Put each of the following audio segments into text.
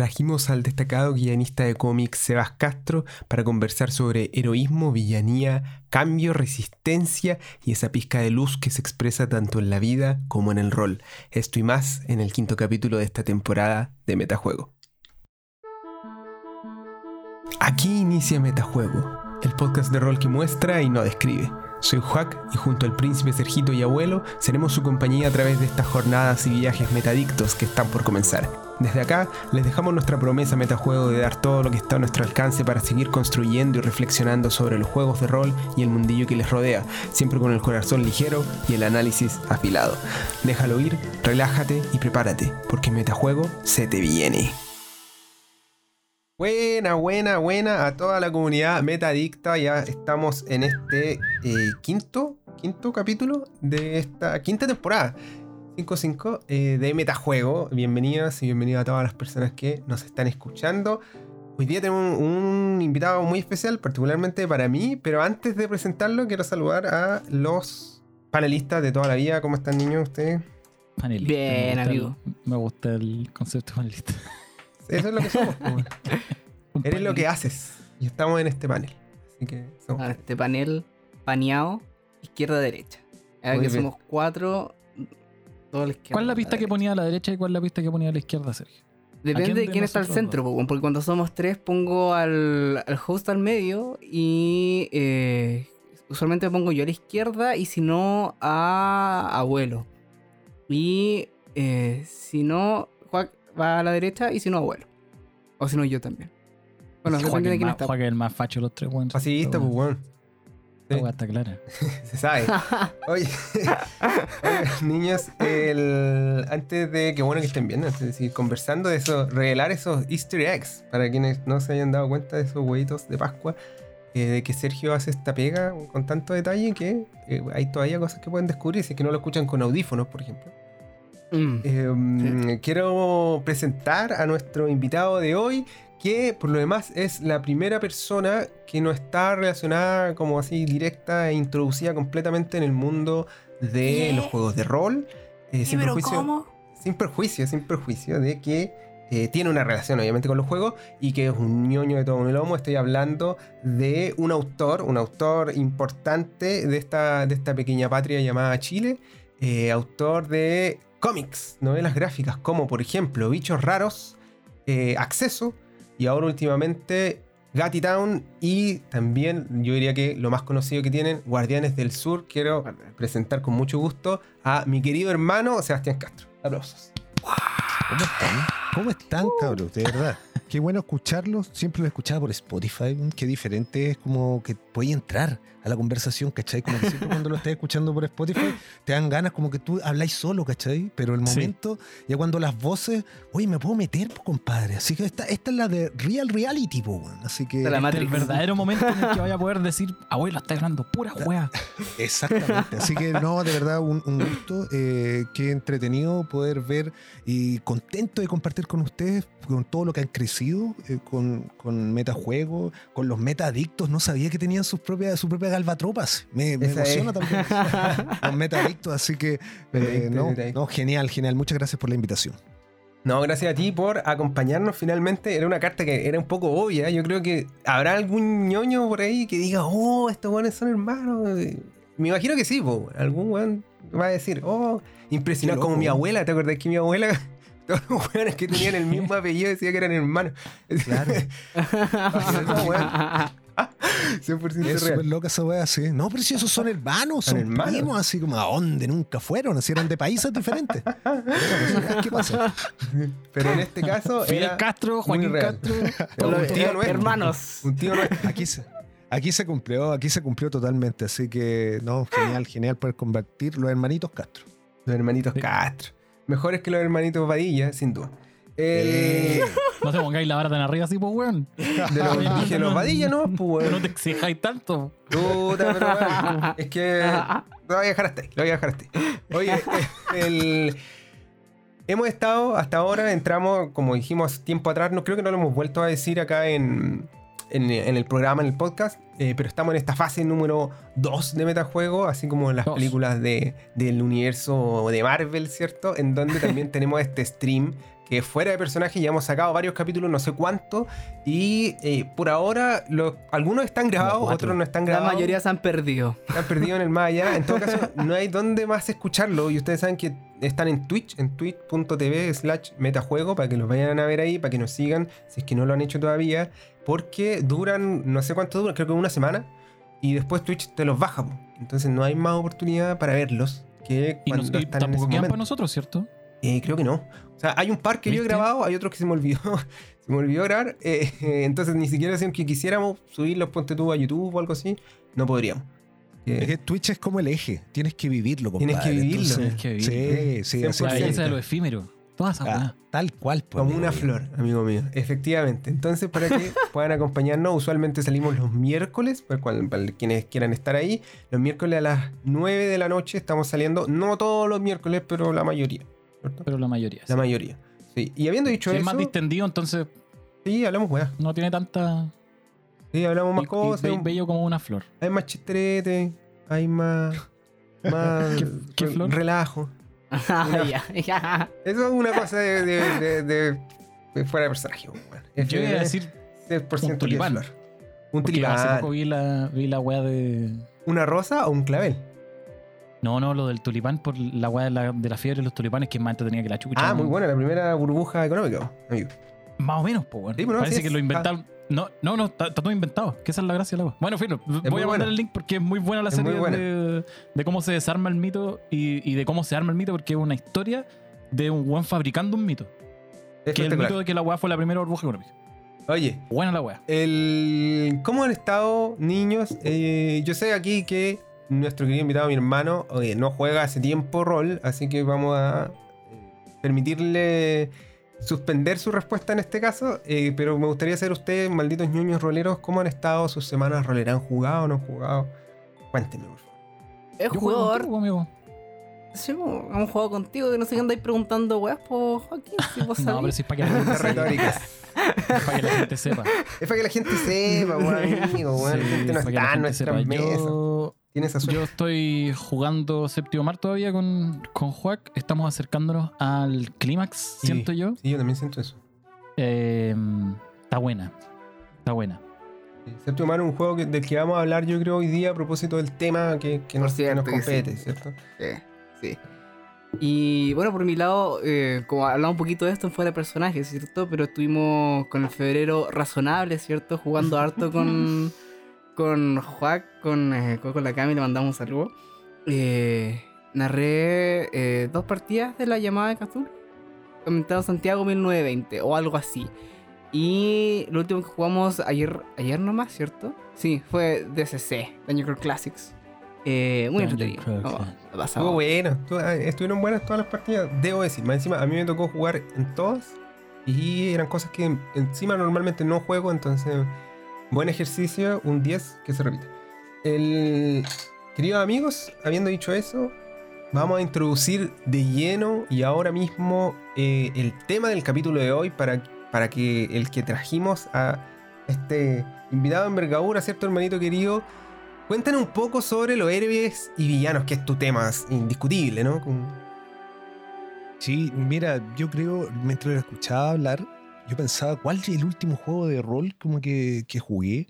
trajimos al destacado guionista de cómics Sebas Castro para conversar sobre heroísmo, villanía, cambio, resistencia y esa pizca de luz que se expresa tanto en la vida como en el rol. Esto y más en el quinto capítulo de esta temporada de Metajuego. Aquí inicia Metajuego, el podcast de rol que muestra y no describe. Soy Juac y junto al príncipe Sergito y abuelo seremos su compañía a través de estas jornadas y viajes metadictos que están por comenzar. Desde acá les dejamos nuestra promesa metajuego de dar todo lo que está a nuestro alcance para seguir construyendo y reflexionando sobre los juegos de rol y el mundillo que les rodea, siempre con el corazón ligero y el análisis afilado. Déjalo ir, relájate y prepárate, porque metajuego se te viene. Buena, buena, buena a toda la comunidad metadicta. Ya estamos en este eh, quinto, quinto capítulo de esta quinta temporada. 5.5 eh, de Metajuego. Bienvenidas y bienvenidos a todas las personas que nos están escuchando. Hoy día tenemos un, invitado muy especial, particularmente para mí, pero antes de presentarlo quiero saludar a los panelistas de toda la vida. ¿Cómo están niños ustedes? Panelista. Bien, amigo. el- me gusta el concepto de panelista. Eso es lo que somos. Eres lo que haces. Y estamos en este panel. Así que somos. A este panel paneado, izquierda-derecha. Ahora Muy que bien. somos cuatro, toda la izquierda. ¿Cuál es la pista que derecha. ponía a la derecha y cuál es la pista que ponía a la izquierda, Sergio? Depende quién de quién está al centro, po, porque cuando somos tres pongo al, al host al medio y eh, usualmente pongo yo a la izquierda y si no a abuelo. Y eh, si no, va a la derecha y si no abuelo. O si no yo también. Bueno, depende de el quién más- está. Es el más facho de los tres, weón. Facilista, La pues la Sí. está clara. Se sabe. Oye, oye, niños, el- antes de que bueno que estén viendo, antes de seguir conversando de eso, revelar esos Easter eggs para quienes no se hayan dado cuenta de esos huevitos de Pascua, eh, de que Sergio hace esta pega con tanto detalle que eh, hay todavía cosas que pueden descubrir si es que no lo escuchan con audífonos, por ejemplo. Mm. Eh, Quiero presentar a nuestro invitado de hoy, que por lo demás es la primera persona que no está relacionada como así directa e introducida completamente en el mundo de ¿Qué? los juegos de rol. eh, sin, ¿Pero perjuicio, cómo? sin perjuicio, sin perjuicio de que eh, tiene una relación obviamente con los juegos y que es un ñoño de todo un lomo. Estoy hablando de un autor, un autor importante de esta, de esta pequeña patria llamada Chile, eh, autor de cómics, novelas gráficas como por ejemplo Bichos Raros, eh, Acceso y ahora últimamente Gatti Town y también yo diría que lo más conocido que tienen, Guardianes del Sur. Quiero presentar con mucho gusto a mi querido hermano Sebastián Castro. Aplausos. ¿Cómo están? ¿Cómo están, cabros? De verdad. Qué bueno escucharlos. Siempre lo escuchaba por Spotify. Qué diferente es como que puedes entrar a la conversación, ¿cachai? Como que siempre cuando lo estás escuchando por Spotify, te dan ganas como que tú habláis solo, ¿cachai? Pero el Sí. momento, ya cuando las voces, oye, me puedo meter, po, compadre. Así que esta, esta es la de Real Reality, po, weón. Así que. De la Este es el verdadero momento en el que vaya a poder decir, abuelo, está hablando pura weá. Exactamente. Así que no, de verdad, un, un gusto. eh, qué entretenido poder ver y contento de compartir con ustedes con todo lo que han crecido, eh, con, con metajuegos, con los metaadictos. No sabía que tenían sus propias, su propia galvatropas. Me, emociona es. también. los metaadictos, así que eh, no, no, genial, genial. Muchas gracias por la invitación. No, gracias a ti por acompañarnos finalmente. Era una carta que era un poco obvia. Yo creo que habrá algún ñoño por ahí que diga, oh, estos weones son hermanos. Me imagino que sí, po. algún weón va a decir, oh, impresionado Qué como mi abuela. ¿Te acordás que mi abuela, todos los weones que tenían el mismo apellido decía que eran hermanos? Claro. No, weón. 100% Es real. súper loca esa wea, sí. No, pero si esos son hermanos, Son hermanos. primos, así como a dónde nunca fueron, así eran de países diferentes. Pero, ¿Qué pasa? Pero en este caso Fidel era Castro, Joaquín. Castro. un tío nuestro. hermanos. Un tío nuestro. Aquí se, aquí se cumplió, aquí se cumplió totalmente, así que no, genial, genial poder convertir los hermanitos Castro. Los hermanitos. Castro. Mejores que los hermanitos Padilla, sin duda. Eh, No te pongáis la vara tan arriba así, pues weón. de los, dije los Padilla, ¿no? Pues, No weón. te exijáis tanto. Puta, pero bueno, es que lo voy a dejar hasta ahí, lo voy a dejar hasta ahí. Oye, el, hemos estado hasta ahora, entramos, como dijimos tiempo atrás, no creo que no lo hemos vuelto a decir acá en, en, en el programa, en el podcast, eh, pero estamos en esta fase número 2 de metajuego, así como en las Dos. películas de, del universo de Marvel, ¿cierto? En donde también tenemos este stream que fuera de personaje. Ya hemos sacado varios capítulos, no sé cuántos. Y eh, por ahora, algunos están grabados, otros no están La grabados. mayoría se han perdido. Se han perdido en el más allá. En todo caso, no hay dónde más escucharlo. Y ustedes saben que están en Twitch, en twitch.tv slash metajuego, para que los vayan a ver ahí, para que nos sigan, si es que no lo han hecho todavía. Porque duran, no sé cuánto duran, creo que una semana. Y después Twitch te los baja. po. Entonces no hay más oportunidad para verlos que Y, cuando nos- y están en tampoco ese quedan momento. para nosotros, ¿cierto? Eh, creo que no. O sea, hay un par que yo he grabado, hay otros que se me olvidó. se me olvidó grabar. eh, entonces ni siquiera si que quisiéramos subirlos, ponte tú a YouTube o algo así, no podríamos. Eh, Es que Twitch es como el eje, tienes que vivirlo, compadre. Tienes que vivirlo. Entonces, Tienes que vivirlo. Sí, sí, 100%. así La belleza de lo efímero. Toda esa Ah, tal cual. pues, Como una mío. flor, amigo mío. Efectivamente. Entonces, para que puedan acompañarnos, usualmente salimos los miércoles, para, cual- para quienes quieran estar ahí. Los miércoles a las 9 de la noche estamos saliendo, no todos los miércoles, pero la mayoría. ¿cierto? Pero la mayoría. La sí. mayoría. Sí. Y habiendo dicho Si es eso, más distendido, entonces sí, hablamos weá. no tiene tanta. Sí, hablamos más y- cosas. un- bello como una flor. Hay más chistrete, hay más. más ¿Qué- flor? relajo. Ya, ya. Eso es una cosa de, de- de- de- de fuera de personaje. Yo iba a de- decir 100% un tulipán. flor. Un Porque hace tulipán. poco vi la, vi la weá de. ¿Una rosa o un clavel? No, no, lo del tulipán por la weá de la, de la fiebre de los tulipanes que es más entretenida que la chucha. Ah, muy buena, la primera burbuja económica, amigo. Más o menos, pues, weón. Sí, pues no, Parece sí que es- lo inventaron. No, no, no, está, está todo inventado. Que esa es la gracia de la. Bueno, fino, voy a mandar buena. el link porque es muy buena la Es serie buena. de, de cómo se desarma el mito y, y de cómo se arma el mito porque es una historia de un weón fabricando un mito. Que es el Espectacular. mito de que la weá fue la primera burbuja económica. Oye, Buena la weá. el... ¿cómo han estado, niños? Eh, yo sé aquí que nuestro querido invitado, mi hermano, oye, no juega hace tiempo rol, así que vamos a eh, permitirle suspender su respuesta en este caso, eh, pero me gustaría saber ustedes, malditos ñoños roleros, ¿cómo han estado sus semanas roleras? ¿Han jugado o no han jugado? Cuéntenme, por favor. Es Yo juego jugador. contigo, amigo. Sí, hemos jugado contigo, que no sé qué andáis preguntando, weas, por Joaquín, si vos No, pero sí es para que la gente retóricas. Es para que la gente sepa. Es para que la gente sepa, weón, amigo, weón. la Sí, gente no está la en nuestra sepa. mesa. Yo, Tiene esa suerte. yo estoy jugando séptimo mar todavía con, con Juac. Estamos acercándonos al clímax, Sí. siento yo. Sí, yo también siento eso. Eh, está buena. Está buena. Séptimo Mar es un juego que- del que vamos a hablar, yo creo, hoy día a propósito del tema que, que nos, que cierto nos que sí. compete, ¿cierto? Sí, sí. Y bueno, por mi lado, eh, como hablaba un poquito de esto en fuera de personajes, ¿cierto? Pero estuvimos con el febrero razonable, ¿cierto? Jugando harto con, con Juac, con, eh, con la Cami, le mandamos un saludo. Eh, narré eh, dos partidas de la llamada de Cthulhu. Comentado Santiago 1920 o algo así. Y lo último que jugamos ayer, ayer nomás, ¿cierto? Sí, fue DCC, Danger Classics. Eh, muy Dungeon entretenido. No. Estuvo bueno, estuvo- ah, estuvieron buenas todas las partidas, debo decir. Más encima, a mí me tocó jugar en todas y eran cosas que encima normalmente no juego, entonces, buen ejercicio, un 10 que se repite. El, queridos amigos, habiendo dicho eso, vamos a introducir de lleno y ahora mismo eh, el tema del capítulo de hoy para, para que el que trajimos a este invitado envergadura, ¿cierto, hermanito querido? Cuéntanos un poco sobre los héroes y villanos, que es tu tema indiscutible, ¿no? Sí, mira, yo creo, mientras lo escuchaba hablar, yo pensaba, ¿cuál es el último juego de rol como que, que jugué?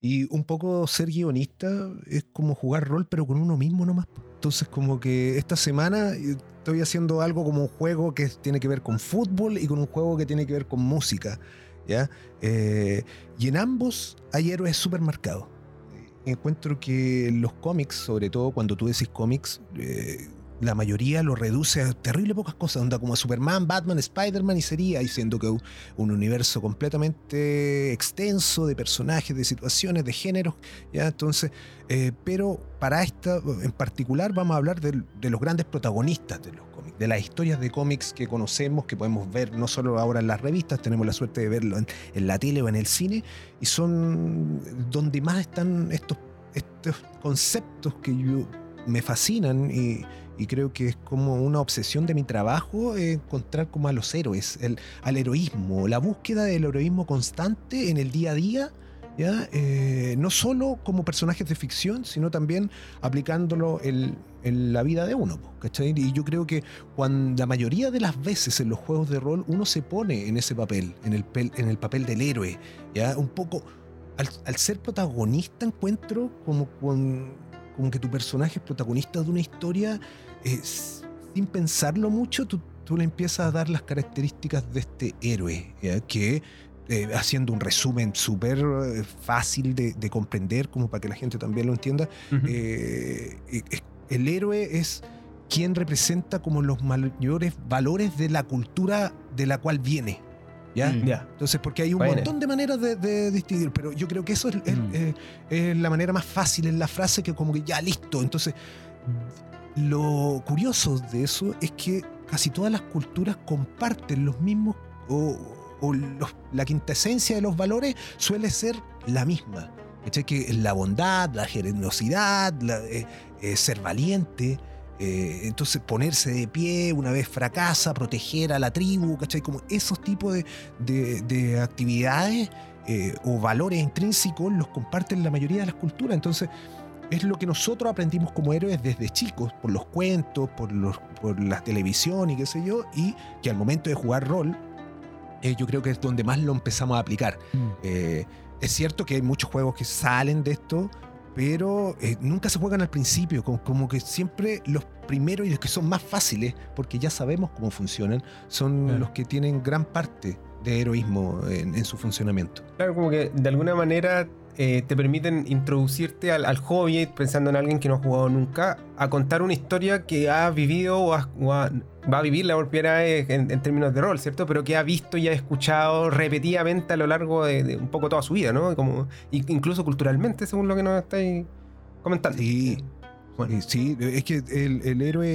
Y un poco ser guionista es como jugar rol, pero con uno mismo nomás. Entonces, como que esta semana eh, estoy haciendo algo como un juego que tiene que ver con fútbol y con un juego que tiene que ver con música. ¿ya? Eh, y en ambos hay héroes súper marcados. Encuentro que los cómics, sobre todo cuando tú decís cómics, eh, la mayoría lo reduce a terrible pocas cosas, onda como Superman, Batman, Spider-Man y sería, y siendo que un, un universo completamente extenso de personajes, de situaciones, de géneros, ¿ya? Entonces, eh, pero para esta en particular vamos a hablar de, los grandes protagonistas de los cómics, de las historias de cómics que conocemos, que podemos ver no solo ahora en las revistas, tenemos la suerte de verlo en, en la tele o en el cine, y son donde más están estos, estos conceptos que yo, me fascinan y, y creo que es como una obsesión de mi trabajo eh, encontrar como a los héroes, el, al heroísmo, la búsqueda del heroísmo constante en el día a día ¿ya? Eh, no solo como personajes de ficción, sino también aplicándolo en, en la vida de uno. ¿cachai? Y yo creo que cuando la mayoría de las veces en los juegos de rol uno se pone en ese papel, en el, pel- en el papel del héroe, ¿ya? Un poco, al, al ser protagonista encuentro como, con- como que tu personaje es protagonista de una historia, eh, sin pensarlo mucho, tú, tú le empiezas a dar las características de este héroe, ¿ya? que eh, haciendo un resumen súper eh, fácil de, de comprender, como para que la gente también lo entienda, Ujú. eh, eh, eh, el héroe es quien representa como los mayores valores de la cultura de la cual viene. ¿Ya? Mm. Ya. Entonces, porque hay un montón de maneras de, de distinguir, pero yo creo que eso es, es- Mm. es- es la manera más fácil en la frase que como que ya listo. Entonces, lo curioso de eso es que casi todas las culturas comparten los mismos o, los- la quintesencia de los valores suele ser la misma. ¿Cachai? Que la bondad, la generosidad, eh, eh, ser valiente. eh, entonces ponerse de pie una vez fracasa, proteger a la tribu, ¿cachai? Como esos tipos de, de- de actividades o valores intrínsecos los comparten la mayoría de las culturas. Entonces, es lo que nosotros aprendimos como héroes desde chicos, por los cuentos, por, los, por la televisión y qué sé yo, y que al momento de jugar rol, eh, yo creo que es donde más lo empezamos a aplicar. Mm. Eh, es cierto que hay muchos juegos que salen de esto, pero eh, nunca se juegan al principio, como, como que siempre los primeros y los que son más fáciles, porque ya sabemos cómo funcionan, son Claro. los que tienen gran parte de heroísmo en, en su funcionamiento. Claro, como que de alguna manera eh, te permiten introducirte al, hobby, pensando en alguien que no ha jugado nunca, a contar una historia que ha vivido o, ha- o va a vivir la primera vez en, en términos de rol, ¿cierto? Pero que ha visto y ha escuchado repetidamente a lo largo de, de un poco toda su vida, ¿no? Como, incluso culturalmente, según lo que nos estáis comentando. Sí. Bueno. Eh, Sí, es que el, el héroe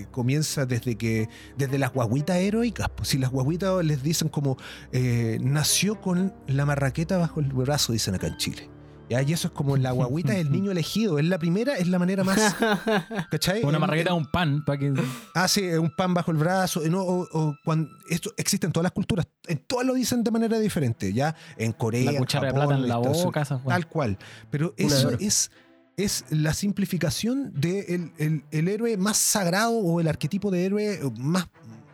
eh, comienza desde que desde las guaguitas heroicas. Pues si las guaguitas les dicen como eh, nació con la marraqueta bajo el brazo, dicen acá en Chile. ¿Ya? Y eso es como la guaguita es el niño elegido. Es la primera, es la manera más. ¿Cachai? Una El- marraqueta un pan para que. Ah, sí, un pan bajo el brazo. eh, no, o, o cuando, esto existe en todas las culturas. En todas lo dicen de manera diferente. Ya en Corea. La cuchara de plata en la boca. Tal cual. Pero eso es, es la simplificación del el, el héroe más sagrado o el arquetipo de héroe más,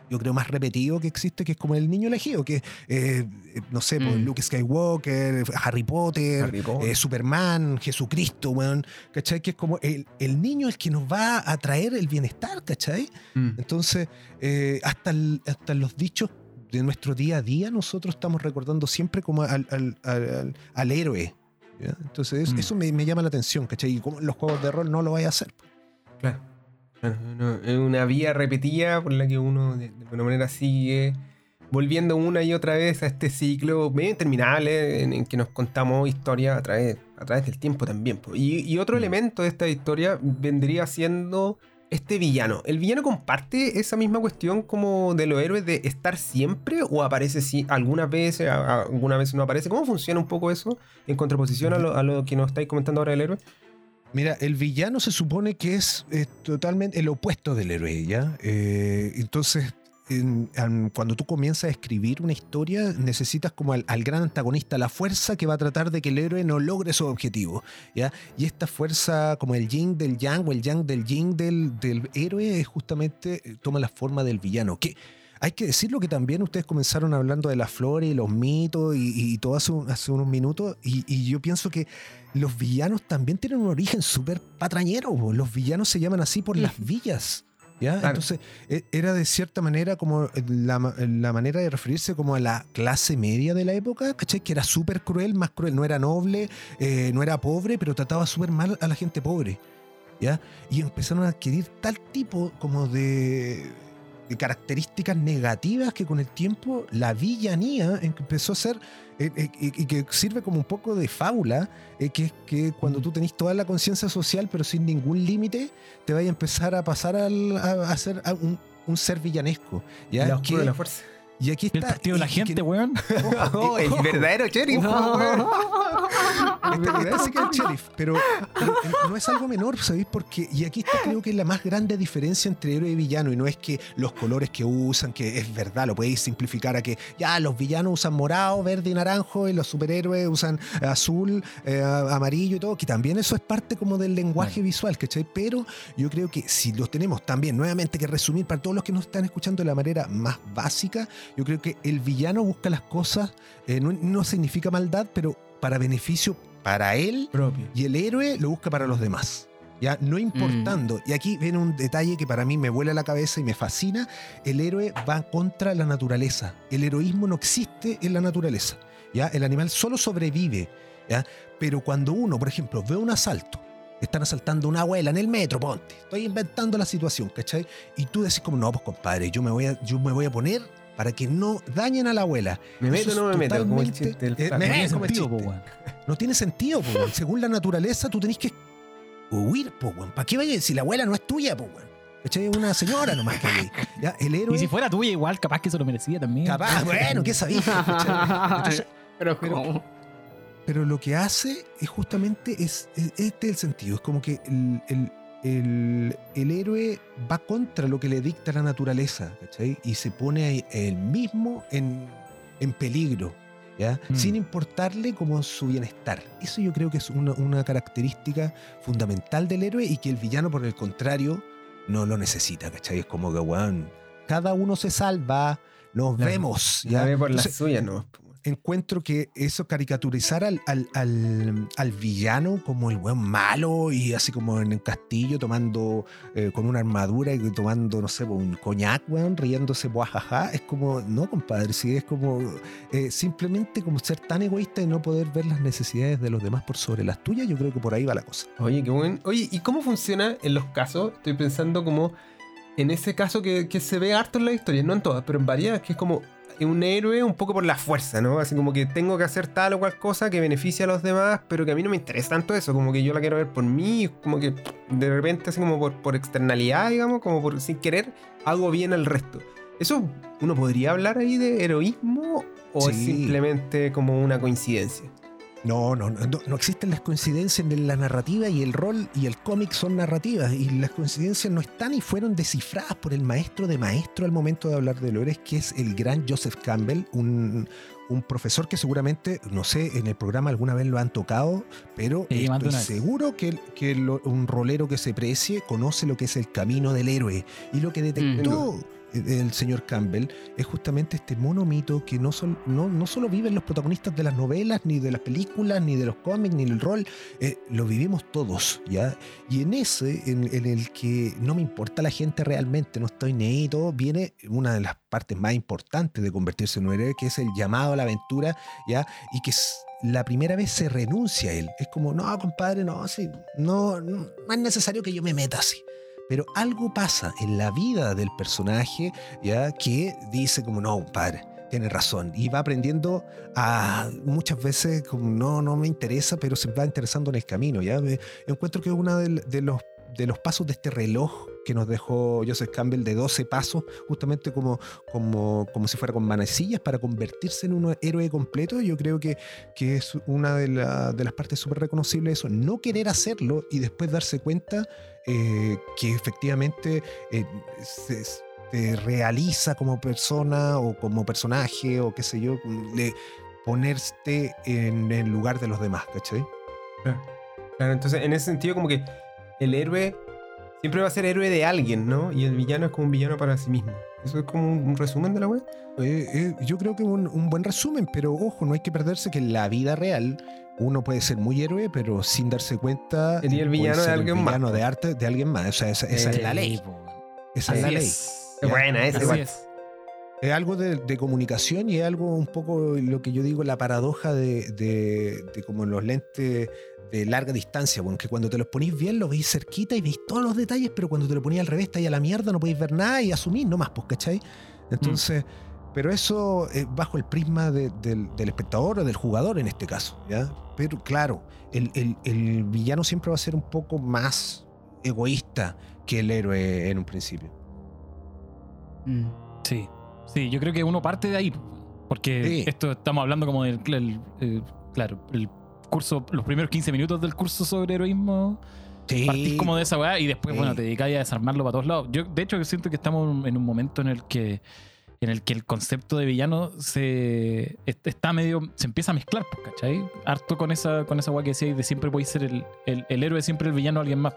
yo creo, más repetido que existe, que es como el niño elegido, que eh, eh, no sé, pues, Mm. Luke Skywalker, Harry Potter, Harry Potter. eh, Superman, Jesucristo, weón, ¿cachai? Que es como el, el niño el que nos va a traer el bienestar, ¿cachai? Mm. Entonces, eh, hasta, el- hasta los dichos de nuestro día a día, nosotros estamos recordando siempre como al, al- al- al- al héroe. ¿Ya? Entonces, Mm. eso me, me llama la atención, ¿cachai? Y como los juegos de rol no lo vaya a hacer. Claro. Claro, no, Es una vía repetida por la que uno de, de alguna manera sigue volviendo una y otra vez a este ciclo medio interminable en, en que nos contamos historias a través, a través del tiempo también. y otro Mm. elemento de esta historia vendría siendo este villano. ¿El villano comparte esa misma cuestión como de los héroes de estar siempre o aparece si algunas veces, algunas veces no aparece? ¿Cómo funciona un poco eso en contraposición a lo, a lo que nos estáis comentando ahora del héroe? Mira, el villano se supone que es eh, totalmente el opuesto del héroe, ¿ya? Eh, entonces, en- cuando tú comienzas a escribir una historia, necesitas como al, al gran antagonista, la fuerza que va a tratar de que el héroe no logre su objetivo, ¿ya? Y esta fuerza, como el yin del yang o el yang del yin del, del héroe, es justamente eh, toma la forma del villano. Que hay que decirlo que también ustedes comenzaron hablando de las flores y los mitos y, y todo hace, un- hace unos minutos, y, y yo pienso que los villanos también tienen un origen súper patrañero. Los villanos se llaman así por las villas. ¿Ya? Claro. Entonces, e- era de cierta manera como la, la manera de referirse como a la clase media de la época, ¿cachai? Que era súper cruel, más cruel. No era noble, eh, no era pobre, pero trataba súper mal a la gente pobre. ¿Ya? Y empezaron a adquirir tal tipo como de características negativas que con el tiempo la villanía empezó a ser eh, eh, y que sirve como un poco de fábula, eh, que es que cuando tú tenés toda la conciencia social pero sin ningún límite, te vaya a empezar a pasar al- a, a ser a un, un ser villanesco. ¿ya? La oscura Que- de la fuerza. Y aquí El está. partido de la gente, que- weón. Oh, el verdadero sheriff, No. weón. Este, este sí que es el sheriff, pero, no es algo menor, ¿sabéis? Porque, y aquí está creo que la más grande diferencia entre héroe y villano, y no es que los colores que usan, que es verdad, lo podéis simplificar a que ya los villanos usan morado, verde y naranjo, y los superhéroes usan azul, eh, amarillo y todo, que también eso es parte como del lenguaje visual, ¿cachai? Pero yo creo que si los tenemos también nuevamente que resumir para todos los que nos están escuchando de la manera más básica, yo creo que el villano busca las cosas, eh, no, no significa maldad, pero para beneficio para él Propio. y el héroe lo busca para los demás. Ya, no importando. Y aquí viene un detalle que para mí me vuela la cabeza y me fascina. El héroe va contra la naturaleza. El heroísmo no existe en la naturaleza. ¿ya? El animal solo sobrevive. ¿ya? Pero cuando uno, por ejemplo, ve un asalto, están asaltando a una abuela en el metro, ponte. Estoy inventando la situación, ¿cachai? Y tú decís como, no, pues compadre, yo me voy a, yo me voy a poner para que no dañen a la abuela. ¿Me meto o no me meto? Como el totalmente- chiste del eh, me- No tiene como sentido, po, chiste. weón. No tiene sentido, po. Según la naturaleza, tú tenés que huir, po, weón. ¿Para qué vayas si la abuela no es tuya, po, weón? ¿Cachai? Una señora nomás que. Ya, el héroe. Y si fuera tuya, igual, capaz que se lo merecía también. Capaz, bueno, ¿qué sabías? ¿Cachai? Entonces, Pero, pero- pero lo que hace es justamente es, es- este es el sentido. Es como que el, el- el- el héroe va contra lo que le dicta la naturaleza, ¿cachai? Y se pone él mismo en, en peligro, ¿ya? Mm. Sin importarle como su bienestar. Eso yo creo que es una, una característica fundamental del héroe y que el villano, por el contrario, no lo necesita, ¿cachai? Es como que, weón, cada uno se salva, nos vemos, Ya por la Entonces, suya, ¿no? Encuentro que eso caricaturizar al, al, al- villano como el buen malo y así como en el castillo tomando eh, con una armadura y tomando, no sé, un coñac, weón, riéndose, buajaja, es como, no, compadre, sí, es como eh, simplemente como ser tan egoísta y no poder ver las necesidades de los demás por sobre las tuyas, yo creo que por ahí va la cosa. Oye, qué buen. Oye, ¿y cómo funciona en los casos? Estoy pensando como en ese caso que, que se ve harto en la historia, no en todas, pero en varias, que es como un héroe un poco por la fuerza, ¿no? Así como que tengo que hacer tal o cual cosa que beneficie a los demás, pero que a mí no me interesa tanto eso, como que yo la quiero ver por mí, como que de repente así como por, por externalidad, digamos, como por sin querer, hago bien al resto. ¿Eso uno podría hablar ahí de heroísmo o es simplemente como una coincidencia? No, no, no, no existen las coincidencias en la narrativa y el rol y el cómic son narrativas y las coincidencias no están y fueron descifradas por el maestro de maestro al momento de hablar de Lores, que es el gran Joseph Campbell, un, un profesor que seguramente, no sé, en el programa alguna vez lo han tocado, pero Sí, estoy seguro que, que lo- un rolero que se precie conoce lo que es el camino del héroe y lo que detectó el señor Campbell es justamente este monomito que no, no, no solo viven los protagonistas de las novelas, ni de las películas, ni de los cómics, ni del rol, eh, lo vivimos todos, ¿ya? Y en ese, en, el que no me importa la gente realmente, no estoy ni viene una de las partes más importantes de convertirse en un héroe, que es el llamado a la aventura, ¿ya? Y que es- la primera vez se renuncia a él. Es como, no, compadre, no, sí, no, no no es necesario que yo me meta así. Pero algo pasa en la vida del personaje, ¿ya? Que dice como, no, padre, tiene razón. Y va aprendiendo a muchas veces como, no, no me interesa, pero se va interesando en el camino, ¿ya? Me- encuentro que es de los, de los pasos de este reloj que nos dejó Joseph Campbell de 12 pasos, justamente como, como, como si fuera con manecillas para convertirse en un héroe completo. Yo creo que, que es una de, la- de las partes súper reconocibles de eso, no querer hacerlo y después darse cuenta eh, que efectivamente eh, se, realiza como persona o como personaje o qué sé yo, le, ponerte en el lugar de los demás, ¿cachai? Claro, entonces en ese sentido como que el héroe siempre va a ser héroe de alguien, ¿no? Y el villano es como un villano para sí mismo. Eso es como un, un resumen de la web. Eh, eh, yo creo que un, un buen resumen, pero ojo, no hay que perderse que en la vida real uno puede ser muy héroe, pero sin darse cuenta. Sería el villano de el alguien más, villano de arte de alguien más. O sea, esa, esa es la ley. Esa es la ley. es. Es buena, esa es. Es algo de, de comunicación y es algo un poco lo que yo digo, la paradoja de, de- de como los lentes de larga distancia, bueno, que cuando te los ponís bien lo veis cerquita y veis todos los detalles, pero cuando te lo ponís al revés, está ahí a la mierda, no podéis ver nada y asumís nomás, pues, ¿cachai? Entonces, pero eso eh, bajo el prisma de- del, del espectador o del jugador en este caso, ¿ya? Pero claro, el, el- el villano siempre va a ser un poco más egoísta que el héroe en un principio. Mm. Sí, Sí, yo creo que uno parte de ahí. po, Porque Sí. esto estamos hablando como del. el- el- claro, el curso, los primeros 15 minutos del curso sobre heroísmo. Sí. Partís como de esa weá y después, Sí. bueno, te dedicáis a desarmarlo para todos lados. Yo, de hecho, siento que estamos en un momento en el que en el que el concepto de villano se est- está medio se empieza a mezclar, ¿cachai? Harto con esa con esa weá que decíais de siempre podéis ser el, el, el héroe siempre el villano alguien más.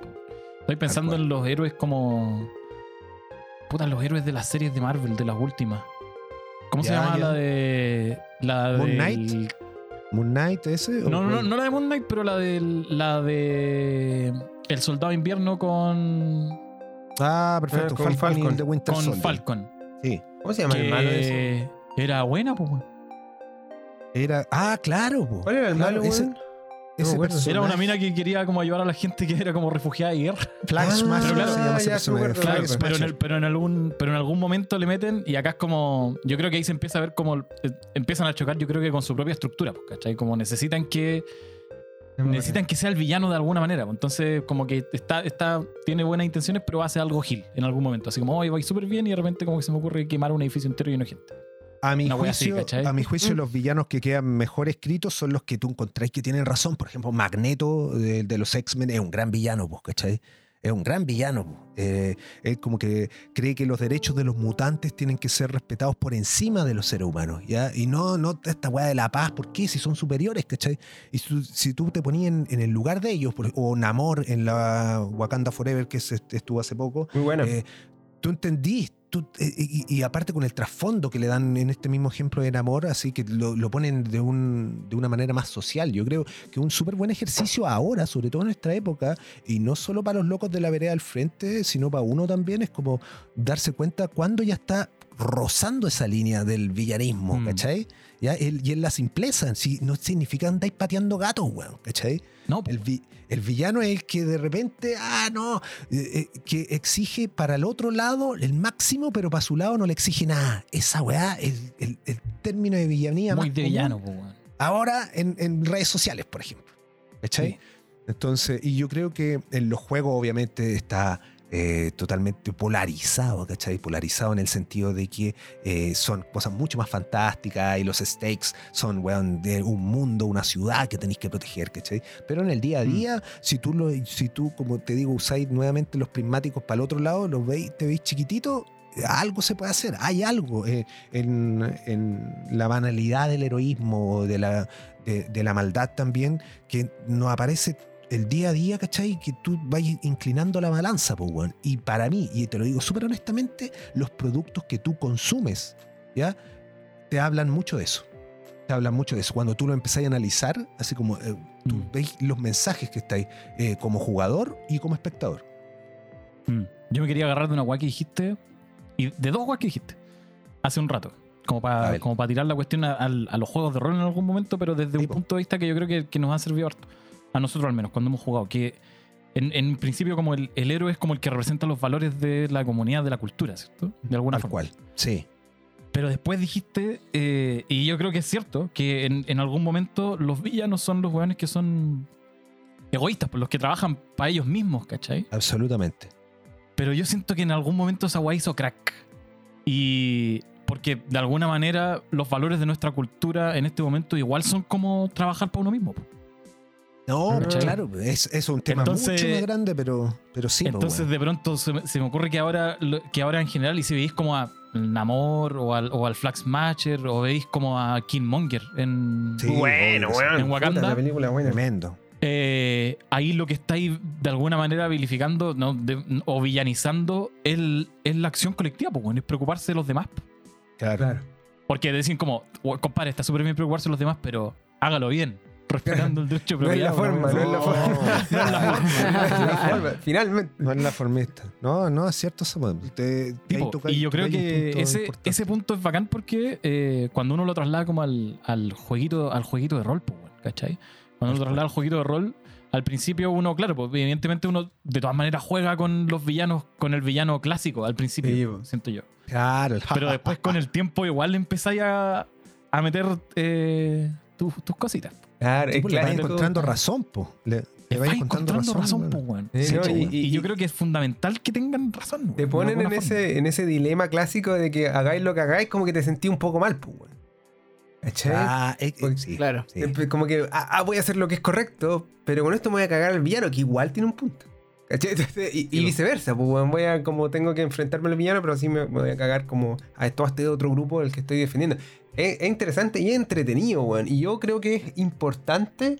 Estoy pensando en los héroes como puta, los héroes de las series de Marvel, de las últimas. ¿Cómo se Ya, llama ya. la de la Moon del- Knight. Moon Knight ese. o no, no, no, la de Moon Knight, pero la de la de El Soldado de Invierno con Ah, perfecto. Con Falcon, Falcon. y The Winter con Soldier. Falcon. Sí. ¿Cómo se llama el malo de ese? era buena, pues. Era. Ah, claro. po. ¿Cuál era el Claro, malo, ese-? Ese. Era una mina que quería como ayudar a la gente que era como refugiada de guerra. Flag Ah, Smasher pero se claro, llama ya, personaje. Flag pero, en Smasher. el- pero, en algún, pero en algún momento le meten y acá es como. Yo creo que ahí se empieza a ver como. eh, empiezan a chocar, yo creo que con su propia estructura, pues, ¿cachai? Como necesitan que. Necesitan que sea el villano de alguna manera. pues. Entonces, como que está, está, tiene buenas intenciones, pero hace algo gil en algún momento. Así como, hoy voy súper bien y de repente como que se me ocurre quemar un edificio entero lleno de gente. A mi, así, juicio, ¿cachai? a mi Mm. juicio, los villanos que quedan mejor escritos son los que tú encontráis que tienen razón. Por ejemplo, Magneto de, de los X-Men es un gran villano, pues, ¿cachai? Es un gran villano. pues. Eh, él como que cree que los derechos de los mutantes tienen que ser respetados por encima de los seres humanos, ¿ya? Y no, no esta weá de la paz, ¿por qué? Si son superiores, ¿cachai? Y su- si tú te ponías en, en el lugar de ellos, por- o Namor en la Wakanda Forever, que se- estuvo hace poco, Muy bueno. eh, tú entendís, tú- eh, y, y aparte con el trasfondo que le dan en este mismo ejemplo de amor, así que lo, lo ponen de, un, de una manera más social. Yo creo que un súper buen ejercicio ahora, sobre todo en nuestra época, y no solo para los locos de la vereda al frente, sino para uno también, es como darse cuenta cuando ya está rozando esa línea del villanismo, Mm. ¿cachai? ¿Ya? El- y en la simpleza, si, no significa andáis pateando gatos, weón, ¿cachai? No. El, vi- el villano es el que de repente, ah, no, eh, eh, que exige para el otro lado el máximo, pero para su lado no le exige nada. Esa weá, el, el- el término de villanía muy más de villano, pues, weón. Ahora en, en redes sociales, por ejemplo. ¿Cachai? Sí. Entonces, y yo creo que en los juegos obviamente está eh, totalmente polarizado, ¿cachai? Polarizado en el sentido de que eh, son cosas mucho más fantásticas y los stakes son, weón, de un mundo, una ciudad que tenéis que proteger, ¿cachai? Pero en el día a Mm. día, si tú, lo, si tú, como te digo, usáis nuevamente los prismáticos para el otro lado, los veis, te veis chiquitito, algo se puede hacer, hay algo eh, en, en la banalidad del heroísmo, de la, de, de la maldad también, que nos aparece el día a día, ¿cachai? Que tú vayas inclinando la balanza, pues, weón. Y para mí, y te lo digo súper honestamente, los productos que tú consumes, ¿ya? Te hablan mucho de eso. Te hablan mucho de eso. Cuando tú lo empezás a analizar, así como eh, tú Mm. veis los mensajes que estáis eh, como jugador y como espectador. Mm. Yo me quería agarrar de una guay que dijiste, y de dos guay que dijiste, hace un rato. Como para como para tirar la cuestión a, los juegos de rol en algún momento, pero desde un punto de vista que yo creo que, que nos ha servido harto. A nosotros al menos, cuando hemos jugado. Que en, en principio como el, el héroe es como el que representa los valores de la comunidad, de la cultura, ¿cierto? De alguna Tal forma. cual. Sí. Pero después dijiste, eh, y yo creo que es cierto, que en, en algún momento los villanos son los weones que son egoístas, por los que trabajan para ellos mismos, ¿cachai? Absolutamente. Pero yo siento que en algún momento esa weá hizo crack. Y porque de alguna manera los valores de nuestra cultura en este momento igual son como trabajar para uno mismo. No, ¿Cachai? claro, es, es un tema Entonces- mucho más grande, pero, pero sí. pues, Entonces de pronto se me, se me ocurre que ahora, lo- que ahora en general, y si veis como a Namor o al, o al Flag Smasher o veis como a Killmonger en... Sí, bueno. En Wakanda. Puta, la película buena. Tremendo. eh, ahí lo que estáis de alguna manera vilificando no, de- o villanizando el- es la acción colectiva, pues, es preocuparse de los demás. Claro. Claro. Porque decir como, "Oh, compadre, está súper bien preocuparse de los demás, pero hágalo bien, respetando el derecho de No es la propiedad. forma, no es la forma. No es la forma. No es la forma. Finalmente. No es la formista. No, no, es cierto eso. weón. Te- Tipo, y yo creo que punto ese, ese punto es bacán porque eh, cuando uno lo traslada como al, al jueguito al jueguito de rol, pues, ¿cachai? Cuando uno lo traslada al jueguito de rol, al principio uno, claro, pues evidentemente uno de todas maneras juega con los villanos, con el villano clásico al principio, Sí, po. siento yo. Claro. Pero después con el tiempo igual le empezáis a, a meter eh, tus- tus cositas. Claro, Sí, es pues, le claro. vas encontrando todo- razón, po. Le, vayas vais encontrando encontrando razón, razón, po, weón. weón. Sí, Sí, no, po, y- weón. y- y, yo creo que es fundamental que tengan razón. Te ponen en forma. ese, en ese dilema clásico de que hagáis lo que hagáis, como que te sentí un poco mal, pues, weón. ¿Cachai? Ah, eh, eh, Porque- sí, Claro. Como que, ah, ah, voy a hacer lo que es correcto, pero con esto me voy a cagar al villano, que igual tiene un punto. Y, y viceversa, pues weón, voy a, como tengo que enfrentarme al villano, pero así me, voy a cagar como a todo este otro grupo del que estoy defendiendo. Es, es interesante y es entretenido, weón. Y yo creo que es importante.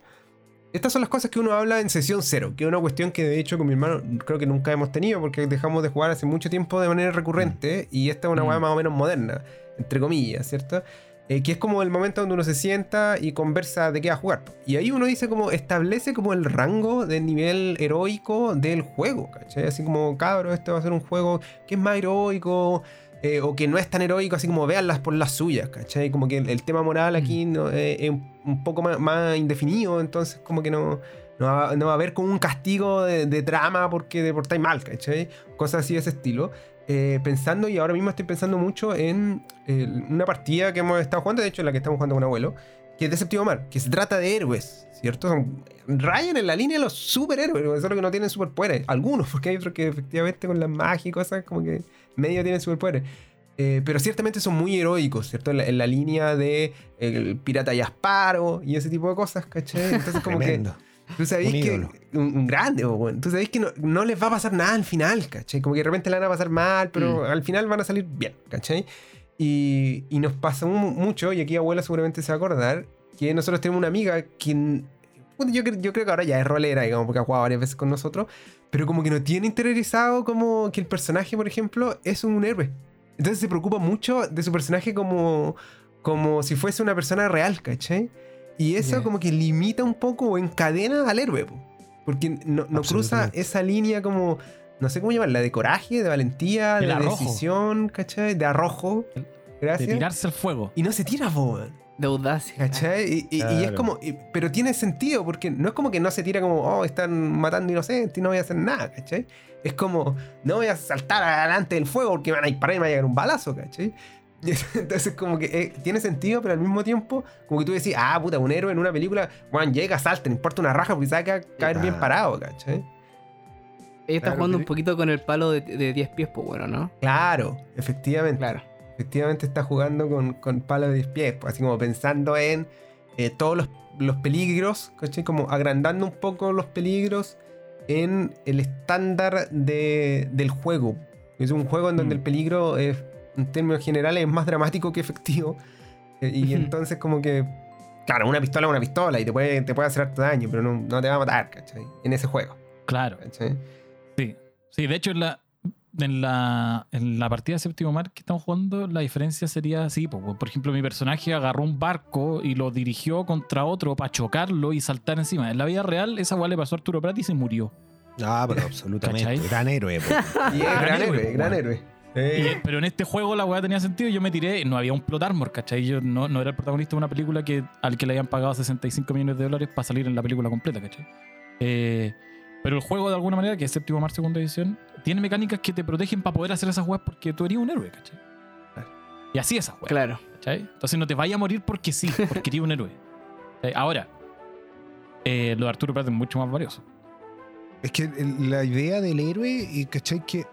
Estas son las cosas que uno habla en sesión cero, que es una cuestión que de hecho con mi hermano creo que nunca hemos tenido porque dejamos de jugar hace mucho tiempo de manera recurrente y esta es una Mm. weá más o menos moderna, entre comillas, ¿cierto? Eh, que es como el momento donde uno se sienta y conversa de qué va a jugar. Y ahí uno dice como, establece como el rango de nivel heroico del juego, ¿cachai? Así como, cabro, este va a ser un juego que es más heroico, eh, o que no es tan heroico, así como veanlas por las suyas, ¿cachai? Como que el, el tema moral aquí no, eh, es un, poco más, más indefinido, entonces como que no, no, va, no va a haber como un castigo de, de trama porque te portáis mal, ¿cachai? Cosas así de ese estilo. Eh, pensando, y ahora mismo estoy pensando mucho en eh, una partida que hemos estado jugando, de hecho la que estamos jugando con abuelo, que es de Séptimo Mar, que se trata de héroes, ¿cierto? Son, rayan en la línea los superhéroes, solo que no tienen superpoderes. Algunos, porque hay otros que efectivamente con las magias y cosas como que medio tienen superpoderes. Eh, pero ciertamente son muy heroicos, ¿cierto? En la, en la línea de el pirata Yasparo y ese tipo de cosas, ¿cachai? Entonces como que... Tú sabéis Un que. Un, un grande, weón. Tú sabéis que no, no les va a pasar nada al final, ¿cachai? Como que de repente la van a pasar mal, pero al final van a salir bien, ¿cachai? Y, y nos pasa mu- mucho, y aquí abuela seguramente se va a acordar, que nosotros tenemos una amiga que. bueno, yo, yo creo que ahora ya es rolera, digamos, porque ha jugado varias veces con nosotros, pero como que no tiene interiorizado como que el personaje, por ejemplo, es un héroe. Entonces se preocupa mucho de su personaje como, como si fuese una persona real, ¿cachai? Y eso Ya. como que limita un poco o encadena al héroe, po. porque no, no cruza esa línea como, no sé cómo llamarla, de coraje, de valentía, El de arrojo. decisión, ¿cachai? De arrojo. De Gracias. tirarse al fuego. Y no se tira, po. De audacia. ¿Cachai? Y, y- y es Claro. como. y- pero tiene sentido, porque no es como que no se tira como, oh, están matando inocentes y no voy a hacer nada, ¿cachai? Es como, no voy a saltar adelante del fuego porque me van a disparar y me va a llegar un balazo, ¿cachai? Entonces, como que eh, tiene sentido, pero al mismo tiempo, como que tú decís, ah, puta, un héroe en una película, bueno, llega, salta, no importa una raja porque sabe que va a caer bien parado, ¿cachai? Ella está Claro, jugando un poquito con el palo de, de 10 pies, pues bueno, ¿no? Claro, efectivamente. Claro. Efectivamente está jugando con, con palo de 10 pies, pues, así como pensando en eh, todos los, los peligros, ¿cachai? Como agrandando un poco los peligros en el estándar de- del juego. Es un juego en donde Mm. el peligro, es, en términos generales, es más dramático que efectivo. Eh, y entonces como que, claro, una pistola es una pistola y te puede, te puede hacer harto daño, pero no, no te va a matar, ¿cachai? En ese juego, Claro. ¿cachai? Sí. Sí, de hecho, en la, en la, en la partida de séptimo mar que estamos jugando, la diferencia sería así. po. Por ejemplo, mi personaje agarró un barco y lo dirigió contra otro para chocarlo y saltar encima. En la vida real, esa weá le pasó a Arturo Prat y se murió. Ah, pero absolutamente. ¿Cachai? Gran héroe. po. Y es gran héroe, héroe, pues, gran bueno. Y, pero en este juego la weá tenía sentido y yo me tiré. No había un plot armor, ¿cachai? Yo no, no era el protagonista de una película que, al que le habían pagado 65 millones de dólares para salir en la película completa, ¿cachai? Eh, pero el juego, de alguna manera, que es séptimo mar, segunda edición, tiene mecánicas que te protegen para poder hacer esas weas porque tú eres un héroe, ¿cachai? Y así esas weas, Claro. ¿cachai? Entonces no te vayas a morir porque sí, porque eres un héroe. ¿Cachai? Ahora, eh, lo de Arturo Prat es mucho más valioso. Es que la idea del héroe, y ¿cachai? Que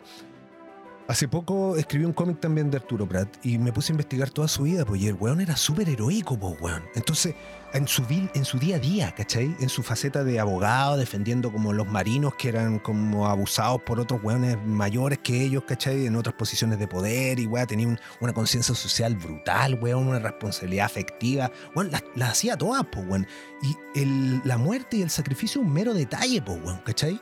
hace poco escribí un cómic también de Arturo Prat y me puse a investigar toda su vida, y el weón era súper heroico, pues weón. Entonces, en su, día a día, ¿cachai? En su faceta de abogado, defendiendo como los marinos que eran como abusados por otros weones mayores que ellos, ¿cachai? En otras posiciones de poder y weón, tenía un- una conciencia social brutal, weón, una responsabilidad afectiva. Weón, las las hacía todas, pues weón. Y el- la muerte y el sacrificio un mero detalle, pues, weón, ¿cachai?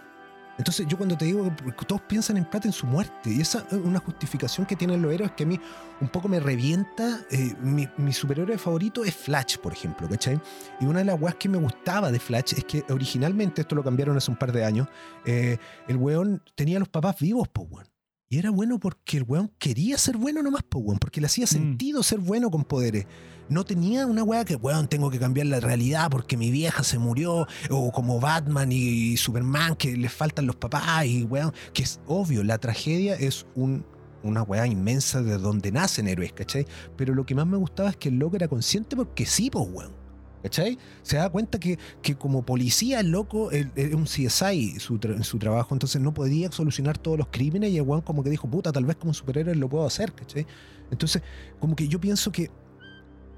Entonces yo cuando te digo que todos piensan en plata en su muerte, y esa es una justificación que tienen los héroes que a mí un poco me revienta. eh, mi, mi superhéroe favorito es Flash, por ejemplo, ¿cachai? Y una de las weas que me gustaba de Flash es que originalmente, esto lo cambiaron hace un par de años, eh, el weón tenía los papás vivos, pues, weón. Y era bueno porque el weón quería ser bueno nomás, weón, porque le hacía sentido ser bueno con poderes. No tenía una weá que, weón, tengo que cambiar la realidad porque mi vieja se murió, o como Batman y, Superman, que les faltan los papás, y weón, que es obvio, la tragedia es un, una weá inmensa de donde nacen héroes, ¿cachai? Pero lo que más me gustaba es que el loco era consciente porque sí, pues, weón. ¿Cachai? Se da cuenta que, que como policía, el loco es un CSI su, su trabajo, entonces no podía solucionar todos los crímenes y el weón como que dijo, puta, tal vez como superhéroe lo puedo hacer, ¿cachai? Entonces, como que yo pienso que,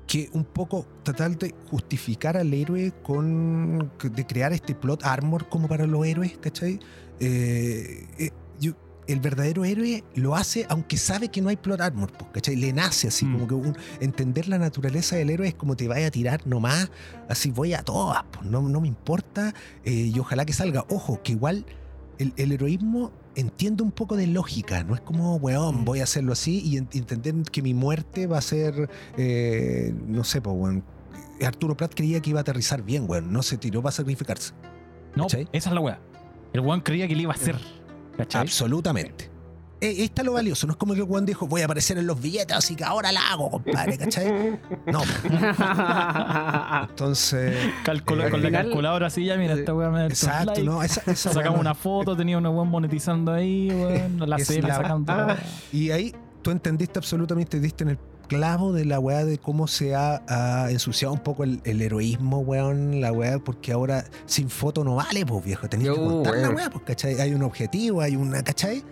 que un poco tratar de justificar al héroe con. de crear este plot armor como para los héroes, ¿cachai? Eh, eh, el verdadero héroe lo hace aunque sabe que no hay plot armor, ¿cachai? Le nace así, Mm. como que un- entender la naturaleza del héroe es como te vaya a tirar nomás, así voy a todas, pues, no, no me importa eh, y ojalá que salga. Ojo, que igual el, el heroísmo entiende un poco de lógica, no es como, weón, voy a hacerlo así y en- entender que mi muerte va a ser, eh, no sé, pues, weón. Arturo Prat creía que iba a aterrizar bien, weón, no se tiró para sacrificarse. No, ¿Cachai? esa es la weá. El weón creía que le iba a hacer. ¿Cachai? Absolutamente. Eh, está lo valioso. No es como que el Juan dijo, voy a aparecer en los billetes, así que ahora la hago, compadre, ¿cachai? No. Entonces, Calcula- Eh, con la calculadora así, ya mira, esta weá me exacto, likes. ¿no? Esa, esa Sacamos una foto, tenía una weón monetizando ahí, weón. La la- sacando. Ah. Y ahí tú entendiste absolutamente, diste en el clavo de la weá de cómo se ha, ha ensuciado un poco el, el heroísmo, weón, la weá, porque ahora sin foto no vale, pues viejo, tenías que contar la weá, pues, ¿cachai? Hay un objetivo, hay una, ¿cachai?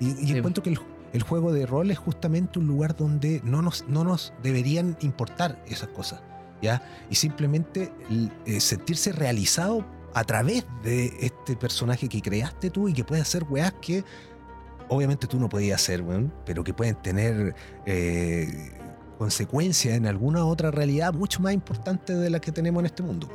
Y, y Sí. encuentro que el, el juego de rol es justamente un lugar donde no nos, no nos deberían importar esas cosas, ¿ya? Y simplemente eh, sentirse realizado a través de este personaje que creaste tú y que puede hacer weas que obviamente tú no podías hacer, weón, pero que pueden tener eh, consecuencias en alguna otra realidad mucho más importante de la que tenemos en este mundo.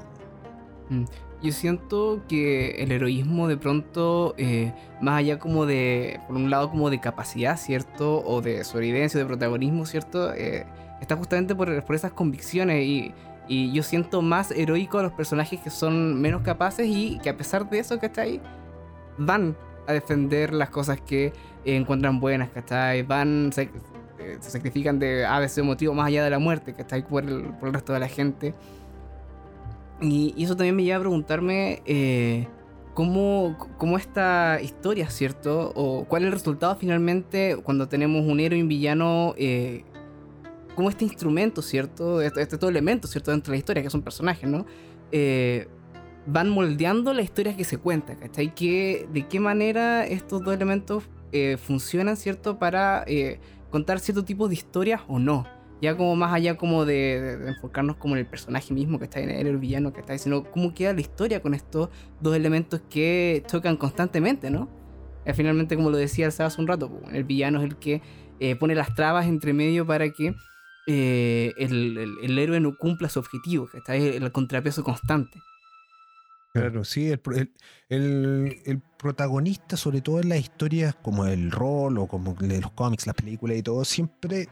Yo siento que el heroísmo de pronto, eh, más allá como de, por un lado como de capacidad, ¿cierto? O de sobrevivencia, de protagonismo, ¿cierto? Eh, está justamente por, por esas convicciones y, y yo siento más heroico a los personajes que son menos capaces y que a pesar de eso, ¿cachai? Van a defender las cosas que eh, encuentran buenas, ¿cachai? Van, se, se sacrifican de a veces motivo más allá de la muerte, ¿cachai? Por el, por el resto de la gente. Y, eso también me lleva a preguntarme eh, cómo, cómo esta historia, ¿cierto? O cuál es el resultado finalmente cuando tenemos un héroe y un villano, eh, cómo este instrumento, ¿cierto? Este, este todo elemento, ¿cierto? Dentro de la historia, que son personajes, ¿no? Eh, van moldeando la historia que se cuenta, ¿cachai? Que, ¿De qué manera estos dos elementos eh, funcionan, ¿cierto? Para contar cierto tipo de historias o no ya como más allá como de, de- de enfocarnos como en el personaje mismo que está en el villano que está sino cómo queda la historia con estos dos elementos que chocan constantemente, ¿no? Eh, finalmente, como lo decía el hace un rato, el villano es el que eh, pone las trabas entre medio para que eh, el, el- el héroe no cumpla su objetivo, que está ahí el contrapeso constante. Claro, sí, el, el- el- protagonista, sobre todo en las historias como el rol o como los cómics, las películas y todo, siempre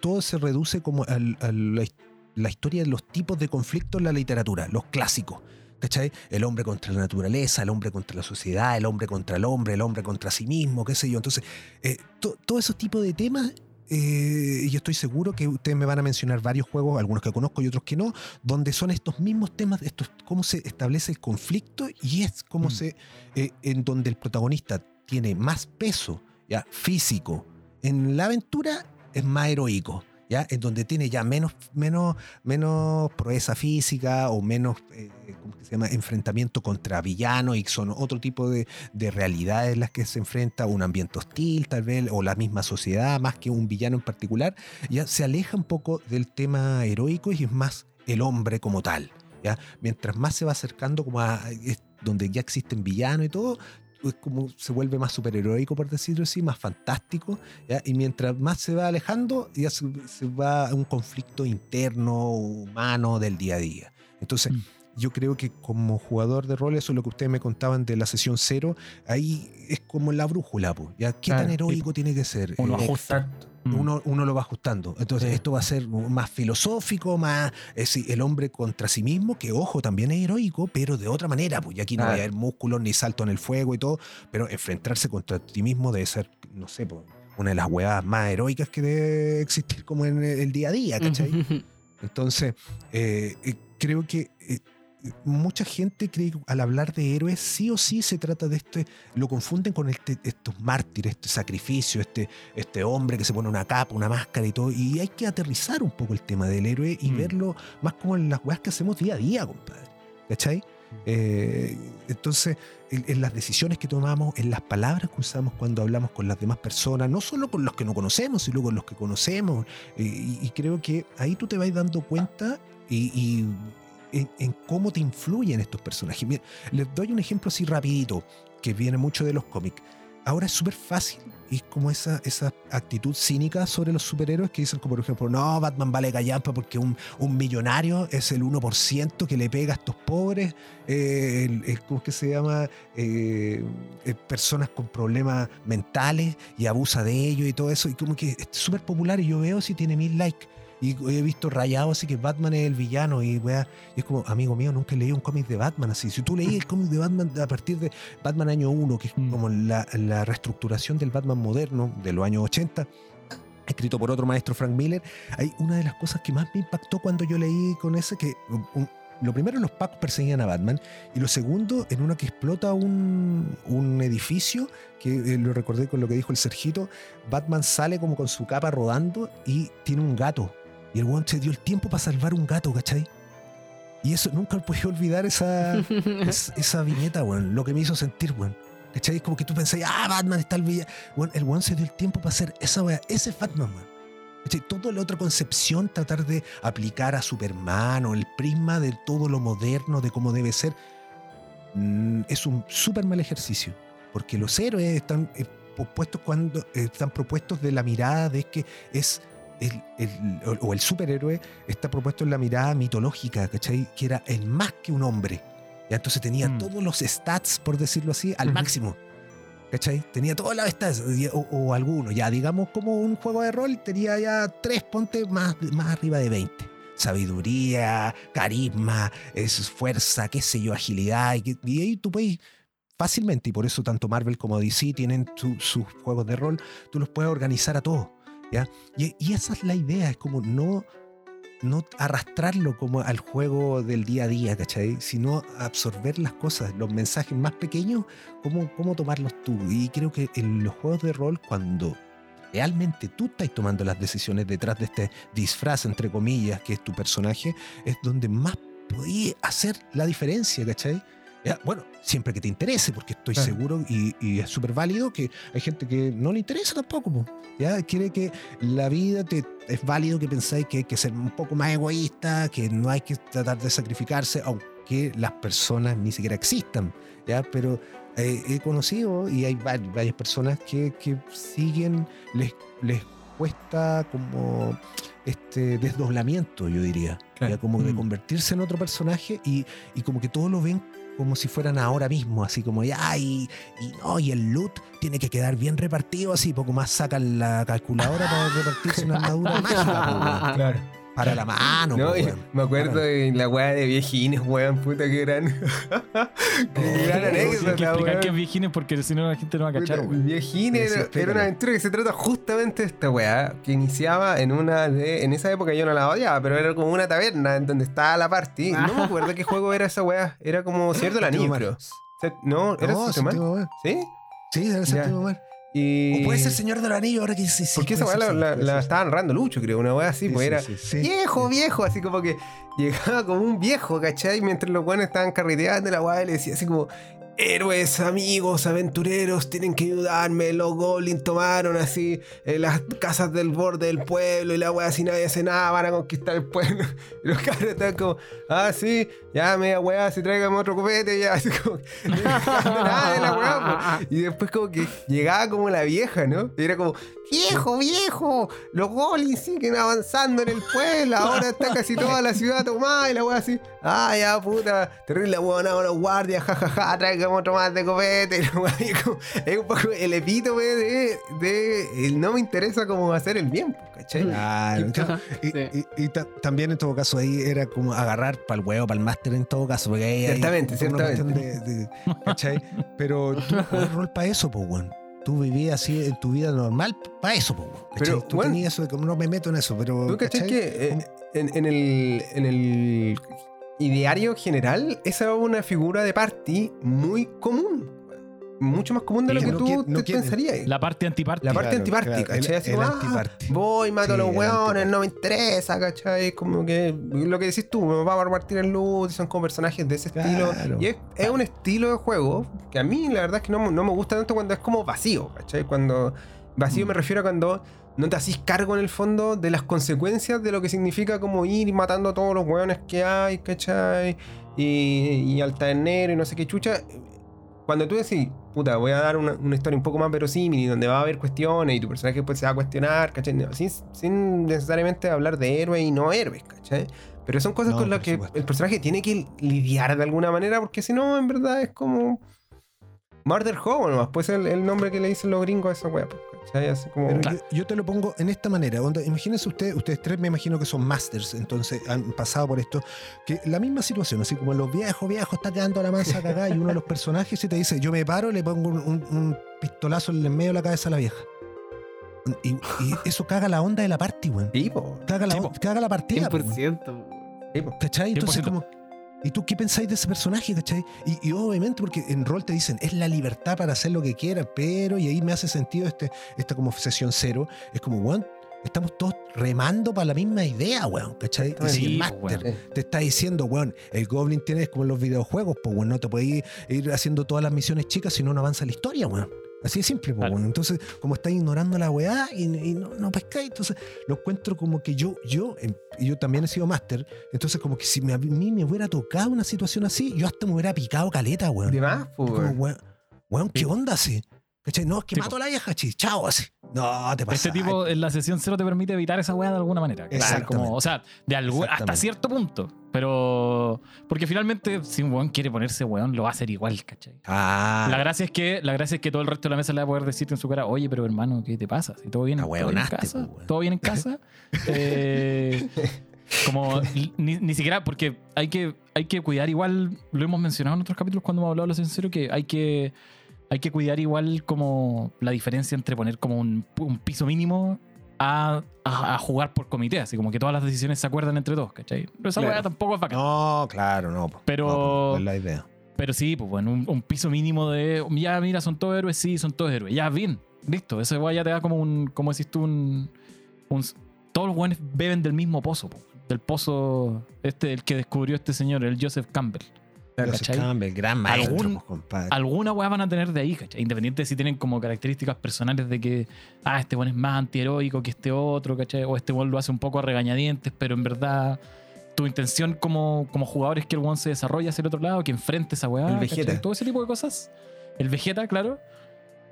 todo se reduce como a la, his- la historia de los tipos de conflictos en la literatura, los clásicos. ¿Cachai? El hombre contra la naturaleza, el hombre contra la sociedad, el hombre contra el hombre, el hombre contra sí mismo, qué sé yo. Entonces, eh, to- todos esos tipos de temas, eh, y estoy seguro que ustedes me van a mencionar varios juegos, algunos que conozco y otros que no, donde son estos mismos temas, estos, cómo se establece el conflicto y es cómo Mm. se, eh, en donde el protagonista tiene más peso ya físico en la aventura es más heroico. ¿Ya? En donde tiene ya menos, menos, menos proeza física o menos eh, ¿cómo se llama? enfrentamiento contra villanos y son otro tipo de, de realidades en las que se enfrenta, un ambiente hostil tal vez, o la misma sociedad, más que un villano en particular, ya se aleja un poco del tema heroico y es más el hombre como tal. ¿ya? Mientras más se va acercando como a donde ya existen villanos y todo, es como se vuelve más superheroico, por decirlo así, más fantástico, y mientras más se va alejando, ya se, se va a un conflicto interno, humano del día a día. Entonces, Mm. Yo creo que como jugador de rol, eso es lo que ustedes me contaban de la sesión cero, ahí es como la brújula, po, ¿ya? ¿Qué Claro, tan heroico tiene que ser? Uno Eh, ajusta. Mm. uno, uno lo va ajustando. Entonces, Sí. esto va a ser más filosófico, más es decir, el hombre contra sí mismo, que ojo, también es heroico, pero de otra manera, pues y aquí no va a haber músculos ni salto en el fuego y todo, pero enfrentarse contra ti mismo debe ser, no sé, pues, una de las huevadas más heroicas que debe existir como en el día a día, ¿cachai? Entonces, eh, eh, creo que eh, mucha gente cree que al hablar de héroes, sí o sí se trata de este, lo confunden con este, estos mártires, este sacrificio, este, este hombre que se pone una capa, una máscara y todo. Y hay que aterrizar un poco el tema del héroe y Mm. verlo más como en las weas que hacemos día a día, compadre. ¿Cachai? Eh, entonces, en, en las decisiones que tomamos, en las palabras que usamos cuando hablamos con las demás personas, no solo con los que no conocemos, sino con los que conocemos. eh, y, y creo que ahí tú te vas dando cuenta y, y en, cómo te influyen estos personajes. Mira, les doy un ejemplo así rapidito, que viene mucho de los cómics. Ahora es súper fácil y como esa, esa actitud cínica sobre los superhéroes que dicen como por ejemplo, no, Batman vale callampa porque un, un millonario es el 1% que le pega a estos pobres, eh, el- el- ¿cómo es que se llama? Eh, eh, personas con problemas mentales y abusa de ellos y todo eso. Y como que es súper popular y yo veo si tiene mil likes. Y he visto rayado así que Batman es el villano y, weá, y es como, amigo mío, nunca he leído un cómic de Batman así. Si tú leí el cómic de Batman a partir de Batman año 1, que es Mm. como la, la reestructuración del Batman moderno de los años 80, escrito por otro maestro Frank Miller, hay una de las cosas que más me impactó cuando yo leí con ese, que un- lo primero los pacos perseguían a Batman y lo segundo en una que explota un, un edificio, que eh, lo recordé con lo que dijo el Sergito, Batman sale como con su capa rodando y tiene un gato. Y el weón se dio el tiempo para salvar un gato, ¿cachai? Y eso nunca podía olvidar esa, es- esa viñeta, weón. Lo que me hizo sentir, weón. ¿Cachai? Es como que tú pensás, ah, Batman está el villano. Weón, el weón se dio el tiempo para hacer esa weá. Ese es Batman, weón. Toda la otra concepción, tratar de aplicar a Superman o el prisma de todo lo moderno, de cómo debe ser, mm, es un súper mal ejercicio. Porque los héroes están eh, propuestos cuando eh, están propuestos de la mirada de que es el, el- o el superhéroe está propuesto en la mirada mitológica, ¿cachai? Que era el más que un hombre. Ya entonces tenía Mm. todos los stats, por decirlo así, al máximo. ¿Cachai? Tenía todas las stats, o, o algunos, ya digamos como un juego de rol, tenía ya tres pontes más, más arriba de 20. Sabiduría, carisma, es fuerza, qué sé yo, agilidad. Y, y ahí tú puedes fácilmente, y por eso tanto Marvel como DC tienen su- sus juegos de rol, tú los puedes organizar a todos. ¿Ya? Y, y esa es la idea, es como no, no arrastrarlo como al juego del día a día, ¿cachai? Sino absorber las cosas, los mensajes más pequeños, cómo, cómo tomarlos tú. Y creo que en los juegos de rol, cuando realmente tú estás tomando las decisiones detrás de este disfraz, entre comillas, que es tu personaje, es donde más podías hacer la diferencia, ¿cachai? Ya, bueno, siempre que te interese, porque estoy Claro. seguro y, y es súper válido que hay gente que no le interesa tampoco, po, ¿ya? Quiere que la vida te, es válido que pensáis que hay que ser un poco más egoísta, que no hay que tratar de sacrificarse, aunque las personas ni siquiera existan, ¿ya? Pero eh, he conocido y hay va- varias personas que, que siguen, les, les cuesta como este desdoblamiento, yo diría, Claro. ¿ya? como de Mm. convertirse en otro personaje y, y como que todos lo ven como si fueran ahora mismo, así como ya, y, y no, y el loot tiene que quedar bien repartido, así, poco más sacan la calculadora para repartirse una armadura mágica. Claro. Para la mano, No, po, y weón. me acuerdo Para- de la weá de viejines, weón, puta que gran. que gran Hay que anécdota, explicar weón. que es Vigines porque si no la gente no va a cachar, Puta, weón. Viejines era, una aventura que se trata justamente de esta weá, que iniciaba en una de. En esa época yo no la odiaba, pero era como una taberna en donde estaba la party. No me acuerdo qué juego era esa weá. Era como Cierto el Anillo, creo. No, era No, séptimo mar. ¿Sí? Sí, era séptimo mar. Y... O puede ser Señor del Anillo ahora que sí, sí. Porque esa weá la, la- la ser. estaba narrando Lucho, creo, una weá así, Sí, pues sí, era viejo, viejo, así como que llegaba como un viejo, ¿cachai? Mientras los buenos estaban carreteando, la weá le decía así como, héroes, amigos, aventureros, tienen que ayudarme, los goblins tomaron así eh, las casas del borde del pueblo y la weá así nadie hace nada, van a conquistar el pueblo. Y los cabros estaban como, ah, sí, ya media weá, si tráigame otro copete, ya, así como, nada de la. Y después como que llegaba como la vieja, ¿no? Y era como, viejo, viejo, los goblins siguen avanzando en el pueblo, ahora está casi toda la ciudad tomada y la weá así, ah, ya puta, terrible weón, los guardias, jajaja, tráigame otro más de copete, la como- es un poco el epítome de, de el no me interesa cómo hacer el bien, ¿cachai? Claro, entonces, y, Sí. y- y ta- también en todo caso ahí era como agarrar para el huevo, para el máster en todo caso, porque ahí hay Ciertamente, una ciertamente. cuestión de- de- ¿cachai? Pero tú jugás rol para eso, pues, weón. Tú vivías así en tu vida normal para eso. ¿cachai? Pero, tú weón, tenías eso de no me meto en eso, pero. ¿Tú que eh, en, en el, en el ideario general, esa es una figura de party muy común. Mucho más común de lo que no tú quiere- no te quiere- pensarías. La parte antiparty. La parte Claro, antiparty, claro, ¿cachai? Así el como, ah, voy, mato a los antiparty. no me interesa, ¿cachai? Como que lo que decís tú, me va a repartir el loot, y son como personajes de ese Claro. estilo. Y es, es un estilo de juego que a mí la verdad es que no, no me gusta tanto cuando es como vacío, ¿cachai? Cuando vacío Mm. me refiero a cuando no te hacís cargo en el fondo de las consecuencias de lo que significa como ir matando a todos los weones que hay, ¿cachai? Y, y al tabernero y no sé qué chucha. Cuando tú decís, puta, voy a dar una, una historia un poco más verosímil y donde va a haber cuestiones y tu personaje pues se va a cuestionar, ¿cachai? No, Sin, sin necesariamente hablar de héroes y no héroes, ¿cachai? Pero son cosas No, con las que supuesto. el personaje tiene que lidiar de alguna manera porque si no, en verdad es como... Murder Hobo nomás, pues el, el nombre que le dicen los gringos a esa wea, pues, ¿cachai? Así como... Pero Claro. yo, yo te lo pongo en esta manera. onda, imagínense ustedes, ustedes tres me imagino que son masters, entonces han pasado por esto. Que la misma situación, así como los viejos, viejos, está quedando la mansa cagada y uno de los personajes y te dice, yo me paro y le pongo un, un- un pistolazo en el medio de la cabeza a la vieja. Y, y eso caga la onda de la party, weón. Caga la, caga la partida. po, weón. 100%. sí, po. ¿Cachai? Entonces 100%. como... ¿Y tú qué pensáis de ese personaje, cachai? Y, y obviamente porque en rol te dicen, es la libertad para hacer lo que quiera, pero, y ahí me hace sentido este, esta como sesión cero, es como, weón, estamos todos remando para la misma idea, weón, ¿cachai? Y si Sí, el máster weón. te está diciendo, weón, el Goblin tiene es como en los videojuegos, pues, weón, no te podéis ir haciendo todas las misiones chicas si no, no avanza la historia, weón. Así de simple, Claro. weón. Entonces, como estáis ignorando la weá y, y no, no pescáis, entonces lo encuentro como que yo, yo, em, y yo también he sido máster, entonces como que si me- a mí me hubiera tocado una situación así, yo hasta me hubiera picado caleta, weón. De más, po, como, weón. ¿qué onda así? ¿Cachai? No, es que mato a la vieja, chis, chao, así. No, te pasa. Este tipo en la sesión cero te permite evitar esa weá de alguna manera. Como, o sea, de algún, hasta cierto punto. Pero. Porque finalmente, si un weón quiere ponerse weón, lo va a hacer igual, ¿cachai? Ah, La gracia es que la gracia es que todo el resto de la mesa le va a poder decirte en su cara, oye, pero hermano, ¿qué te pasa? Si todo bien, ¿todo bien en casa, pues, todo bien en casa. Eh, como ni, ni siquiera, porque hay que, hay que cuidar igual, lo hemos mencionado en otros capítulos cuando hemos hablado de lo sincero, que hay que hay que cuidar igual como la diferencia entre poner como un, un piso mínimo a, a- a jugar por comité, así como que todas las decisiones se acuerdan entre todos, ¿cachai? Pero esa Claro. tampoco es bacán. No, claro, no. Pero- No, po, no es la idea. Pero sí, pues bueno, un, un piso mínimo de. Ya, mira, son todos héroes, sí, son todos héroes. Ya, bien, listo. Ese weá ya te da como un. Como decís tú, un. un- todos los weones beben del mismo pozo, po. del pozo. Este, el que descubrió este señor, el Joseph Campbell. ¿Cachai? Campbell, gran maestro, Algún- pues, compadre. Alguna weá van a tener de ahí, ¿cachai? Independiente de si tienen como características personales de que, ah, este weón es más antiheroico que este otro, ¿cachai? O este weón lo hace un poco a regañadientes, pero en verdad tu intención como, como jugador es que el weón se desarrolle hacia el otro lado, que enfrente esa weá. El ¿cachai? Vegeta. Todo ese tipo de cosas. El Vegeta, claro.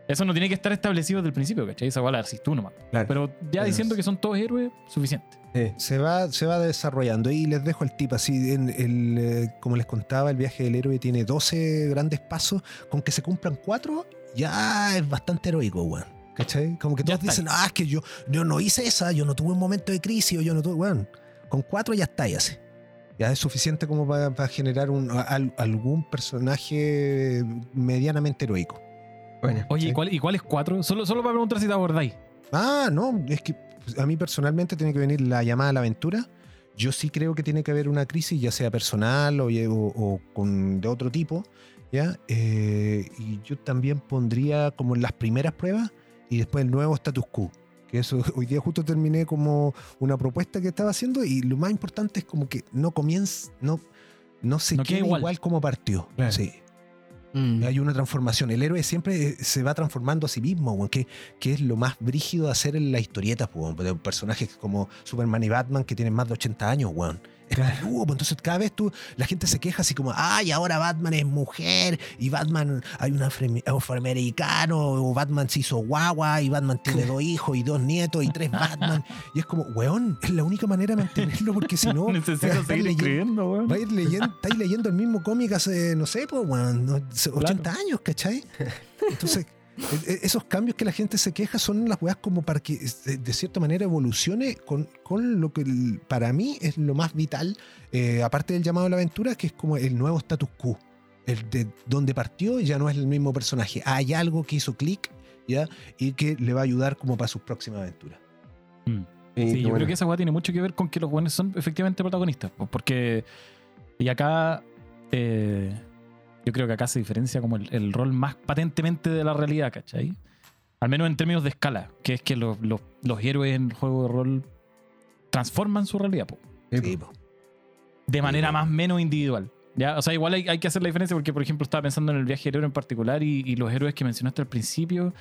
Eso no tiene que estar establecido desde el principio, ¿cachai? Esa la haces tú nomás. Claro. Pero ya diciendo que son todos héroes, suficiente. Se va, se va desarrollando. Y les dejo el tip así, en el, eh, como les contaba, el viaje del héroe tiene 12 grandes pasos, con que se cumplan 4 ya es bastante heroico, weón. ¿Cachai? Como que todos dicen, ah, es que yo, yo no hice esa, yo no tuve un momento de crisis, o yo no tuve, weón. Con 4 ya está, ya sé. Ya es suficiente como para, generar un, al- algún personaje medianamente heroico. Bueno. Oye, Sí. ¿y, cuál, ¿y cuáles cuatro? Solo, solo para preguntar si te abordáis. Ah, no, es que a mí personalmente tiene que venir la llamada a la aventura. Yo sí creo que tiene que haber una crisis, ya sea personal o, o- o con, de otro tipo, ¿ya? Eh, y yo también pondría como las primeras pruebas y después el nuevo status quo. Que eso, hoy día justo terminé como una propuesta que estaba haciendo y lo más importante es como que no comienza, no, no se No quede igual. igual. como partió. Claro. Sí. Mm. Hay una transformación. El héroe siempre se va transformando a sí mismo, que, que es lo más brígido de hacer en las historietas, weón, personajes como Superman y Batman que tienen más de 80 años, weón. Es peludo, pues, entonces cada vez tú, la gente se queja así como, ay, ahora Batman es mujer, y Batman hay un afroamericano, o Batman se hizo guagua, y Batman tiene dos hijos y dos nietos y tres Batman. Y es como, weón, es la única manera de mantenerlo, porque si no, Necesito seguir leyendo- escribiendo, weón. Va a ir leyendo, estáis leyendo el mismo cómic hace, no sé, pues, weón, no, 80 años, ¿cachai? Entonces, esos cambios que la gente se queja son las weas como para que de, cierta manera evolucione con, con lo que para mí es lo más vital, eh, aparte del llamado a la aventura, que es como el nuevo status quo. El de donde partió ya no es el mismo personaje. Hay algo que hizo clic, ¿ya? Y que le va a ayudar como para sus próximas aventuras. Mm. Sí, yo bueno. creo que esa weá tiene mucho que ver con que los buenos son efectivamente protagonistas. po, Porque Y acá, eh, yo creo que acá se diferencia como el, el rol más patentemente de la realidad, ¿cachai? Al menos en términos de escala, que es que los, los- los héroes en juego de rol transforman su realidad, po, Sí, po. de manera más menos individual. ¿ya? O sea, igual hay, hay que hacer la diferencia porque, por ejemplo, estaba pensando en el viaje del héroe en particular y, y los héroes que mencionaste al principio,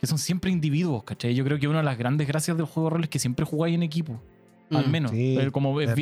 que son siempre individuos, ¿cachai? Yo creo que una de las grandes gracias del juego de rol es que siempre jugáis en equipo. al Mm. menos. Sí, como es,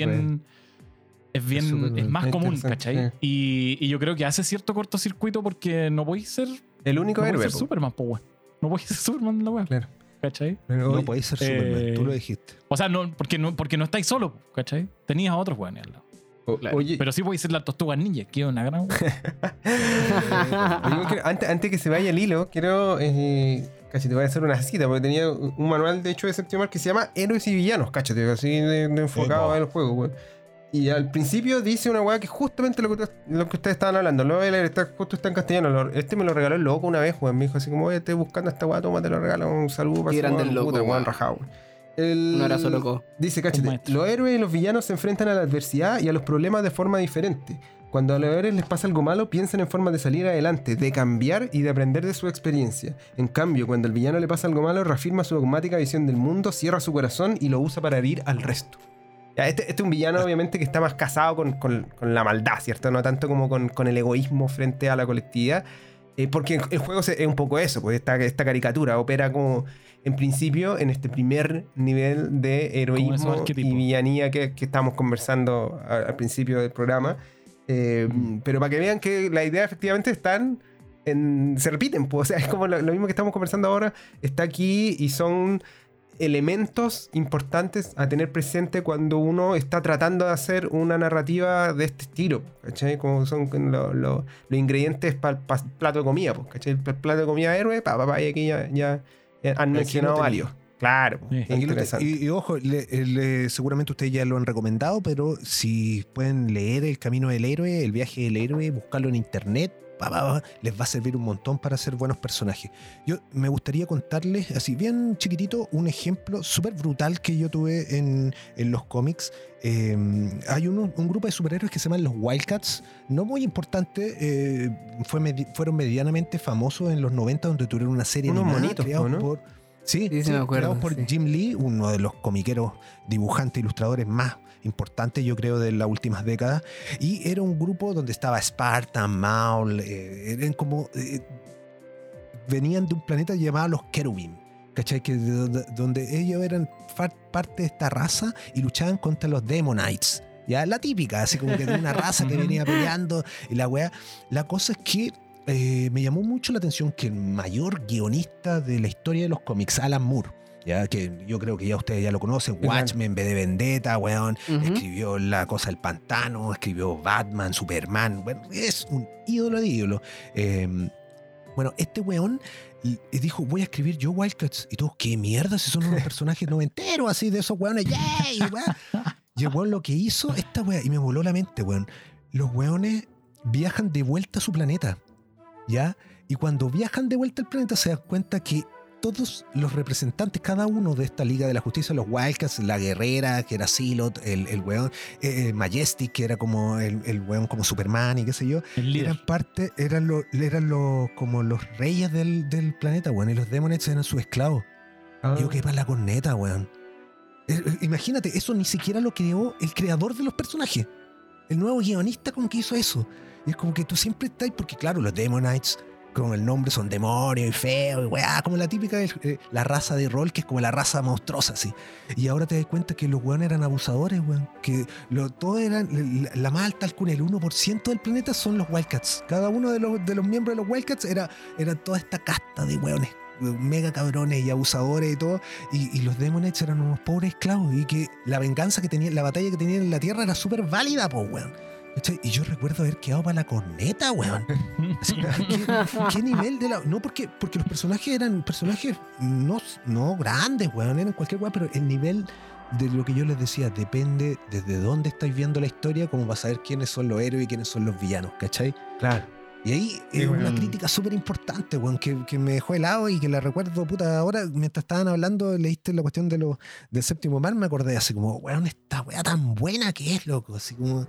es bien. Es más común, interesante, ¿cachai? Y, y yo creo que hace cierto cortocircuito porque no podéis ser. El único no podéis héroe. ser po. Superman, po, weón. No podéis ser Superman en la weá. Claro. ¿cachai? Pero No podéis ser Eh, Superman, tú lo dijiste. O sea, no, porque, no, porque no estáis solo, ¿cachai? Tenías a otros weones al lado. o- Claro. Oye, Pero sí podéis ser la tortuga ninja, que es una gran. Oye, antes, antes que se vaya el hilo, quiero. Eh, te voy a hacer una cita, porque tenía un manual, de hecho, de séptimo que se llama Héroes y Villanos, cáchate, así de, de enfocado en el juego, weón. Y al principio dice una weá que es justamente lo que, ustedes- lo que ustedes estaban hablando. Lo voy a leer, está, justo está en castellano. lo- este me lo regaló el loco una vez, weón. Me dijo así como, oye, estoy buscando esta weá, toma, te lo regalo. Un saludo para grande el loco, weón, rajado. El- Un abrazo, loco. Dice, cáchate, los héroes y los villanos se enfrentan a la adversidad y a los problemas de forma diferente. Cuando a los héroes les pasa algo malo, piensan en formas de salir adelante, de cambiar y de aprender de su experiencia. En cambio, cuando al villano le pasa algo malo, reafirma su dogmática visión del mundo, cierra su corazón y lo usa para herir al resto. Este, este es un villano, obviamente, que está más casado con, con- con la maldad, ¿cierto? No tanto como con, con el egoísmo frente a la colectividad. Eh, porque el juego es un poco eso, pues esta, esta caricatura opera como, en principio, en este primer nivel de heroísmo y villanía que, que estábamos conversando a- al principio del programa. Eh, Pero para que vean que la idea efectivamente están en, se repiten, pues, o sea, es como lo, lo mismo que estamos conversando ahora, está aquí y son elementos importantes a tener presente cuando uno está tratando de hacer una narrativa de este estilo, ¿cachai? Como son lo- lo- los ingredientes para el plato de comida, pues, ¿cachai? El plato de comida héroe, pa, pa, pa, y aquí ya, han mencionado varios. Claro, pues, Sí. interesante. y, y ojo, le- le- seguramente ustedes ya lo han recomendado, pero si pueden leer El Camino del Héroe, El Viaje del Héroe, buscarlo en internet, pa, pa, pa, les va a servir un montón para ser buenos personajes. Yo me gustaría contarles, así bien chiquitito, un ejemplo súper brutal que yo tuve en, en los cómics. Eh, hay uno- un grupo de superhéroes que se llaman los Wildcats, no muy importante, eh, fue fueron medianamente famosos en los 90, donde tuvieron una serie Unos animada monitos, ¿no? por... Sí, Sí, sí sí, me acuerdo, creados por sí. Jim Lee, uno de los comiqueros, dibujantes, ilustradores más importantes, yo creo, de las últimas décadas. Y era un grupo donde estaba Spartan, Maul, eh, eran como. eh, venían de un planeta llamado los Kerubim. ¿Cachai? Que de donde, ellos eran parte de esta raza y luchaban contra los Demonites. Ya, la típica, así como que de una raza que venía peleando y la weá. La cosa es que eh, me llamó mucho la atención que el mayor guionista de la historia de los cómics, Alan Moore, ya que yo creo que ya ustedes ya lo conocen. Watchmen, B de Vendetta, weón, escribió La Cosa del Pantano, escribió Batman, Superman, bueno, es un ídolo de ídolo. Eh, bueno, este weón dijo, voy a escribir yo Wildcats. Y todos, ¿qué mierda? Si son unos personajes noventeros, así de esos weones, ¡yay! weón. Y el weón lo que hizo, esta weá, y me voló la mente, weón. Los weones viajan de vuelta a su planeta, ¿ya? Y cuando viajan de vuelta al planeta se dan cuenta que todos los representantes, cada uno de esta Liga de la Justicia, los Wildcats, la guerrera, que era Silot, el, el weón, eh, eh, Majestic, que era como el, el weón como Superman y qué sé yo, eran parte, eran los, eran los, como los reyes del, del planeta, weón, y los Demonites eran sus esclavos. Ah. Yo qué para la corneta, weón. Eh, Imagínate, eso ni siquiera lo creó el creador de los personajes. El nuevo guionista como que hizo eso. Y es como que tú siempre estás, porque claro, los Demonites, con el nombre, son demonios y feos, y weá, como la típica, de, eh, la raza de rol, que es como la raza monstruosa, así. Y ahora te das cuenta que los weones eran abusadores, weón. Que lo, todos eran, la, más alta alcuna, el 1% del planeta son los Wildcats. Cada uno de los, de los miembros de los Wildcats era, era toda esta casta de weones mega cabrones y abusadores y todo, y, los Demonites eran unos pobres esclavos, y que la venganza que tenían, la batalla que tenían en la Tierra era súper válida, po, weón. ¿Cachai? Y yo recuerdo haber quedado para la corneta, weón. ¿qué, qué nivel de la.? No, porque, porque los personajes eran personajes no, no grandes, weón, eran cualquier weón, pero el nivel de lo que yo les decía depende desde dónde estáis viendo la historia, como para saber quiénes son los héroes y quiénes son los villanos, ¿cachai? Claro. Y ahí es una crítica súper importante, weón, que, que me dejó helado y que la recuerdo, puta, ahora mientras estaban hablando, leíste la cuestión de los del séptimo mar, me acordé así como, weón, esta weá tan buena que es, loco, así como...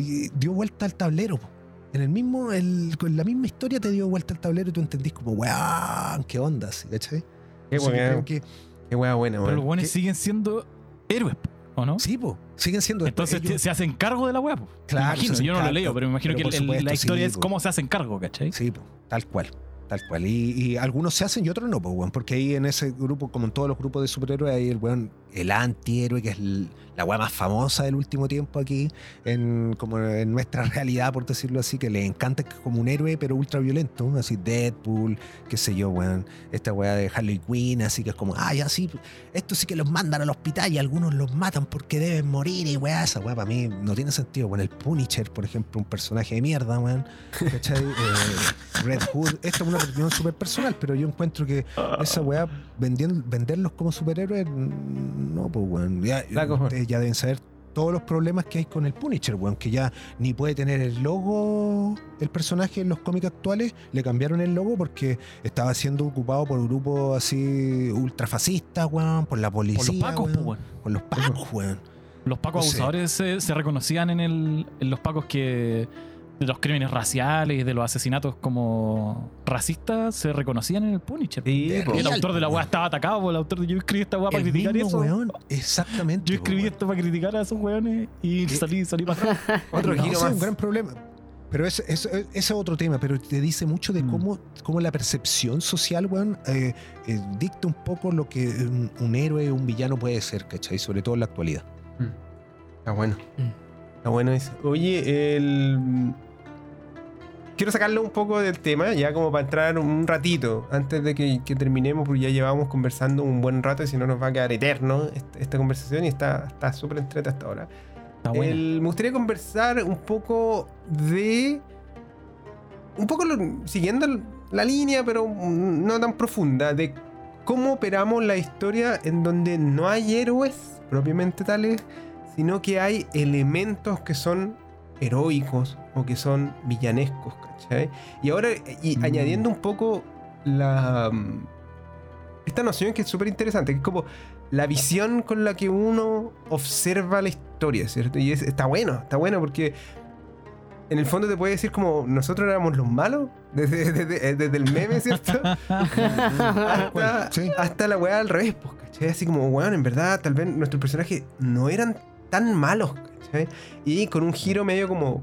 y dio vuelta al tablero. po. En el mismo, el, con la misma historia te dio vuelta al tablero y tú entendís como, weón, qué onda, ¿sí? ¿cachai? Qué que- qué weá buena, Pero los weón. buenos ¿Qué? siguen siendo héroes, ¿o no? Sí, po, siguen siendo Entonces ellos- se hacen cargo de la weá, po. Claro, imagino, yo no lo leo, pero me imagino pero que el- supuesto, la historia sí, es po. cómo se hacen cargo, ¿cachai? Sí, po, tal cual. Tal cual. Y, y algunos se hacen y otros no, pues, weón. Porque ahí en ese grupo, como en todos los grupos de superhéroes, hay el weón, el antihéroe, que es la weá más famosa del último tiempo aquí, en, como en nuestra realidad, por decirlo así, que le encanta como un héroe, pero ultra violento. Así Deadpool, qué sé yo, weón. Esta weá de Harley Quinn, así que es como, ah, ya sí, esto sí que los mandan al hospital y algunos los matan porque deben morir y weá, esa weá para mí no tiene sentido. Bueno, el Punisher, por ejemplo, un personaje de mierda, weón. ¿Cachai? Eh, Red Hood, esto es una opinión súper personal, pero yo encuentro que esa weá, vendiendo- venderlos como superhéroes, no, pues weón. Ya, ustedes ya deben saber todos los problemas que hay con el Punisher, weón, que ya ni puede tener el logo, el personaje en los cómics actuales, le cambiaron el logo porque estaba siendo ocupado por grupos así ultrafascistas, weón, por la policía. Por los pacos, weón, po, weón. por los pacos, weón. Los pacos abusadores se, se reconocían en, el, en los pacos que. De los crímenes raciales, de los asesinatos como racistas, se reconocían en el Punisher. Sí, el real, autor de la weá estaba atacado, po, el autor de yo escribí esta weá para El criticar mismo eso. weón, exactamente. Yo escribí weón. esto para criticar a esos weones y salí, salí para atrás. Otro No, giro sí, más. un gran problema. Pero ese es, ese es otro tema, pero te dice mucho de Mm. cómo, cómo la percepción social, weón, eh, eh, dicta un poco lo que un, un héroe o un villano puede ser, ¿cachai? Sobre todo en la actualidad. Está bueno. Mm. Está bueno eso. Oye, el. Quiero sacarlo un poco del tema, ya como para entrar un ratito, antes de que, que terminemos, porque ya llevamos conversando un buen rato y si no nos va a quedar eterno esta, esta conversación y está está súper entreta hasta ahora. Está bueno. El- me gustaría conversar un poco de. Un poco lo- siguiendo la línea, pero no tan profunda, de cómo operamos la historia en donde no hay héroes propiamente tales, sino que hay elementos que son heroicos o que son villanescos, ¿cachai? Y ahora, y Mm. añadiendo un poco la. mm, Esta noción que es súper interesante, que es como la visión con la que uno observa la historia, ¿cierto? Y es- está bueno, está bueno porque en el fondo te puede decir como nosotros éramos los malos, desde, desde- desde el meme, ¿cierto? hasta, Sí. hasta la weá al revés, pues, ¿cachai? Así como, weón, en verdad, tal vez nuestros personajes no eran tan malos, ¿cachai? Y con un giro medio como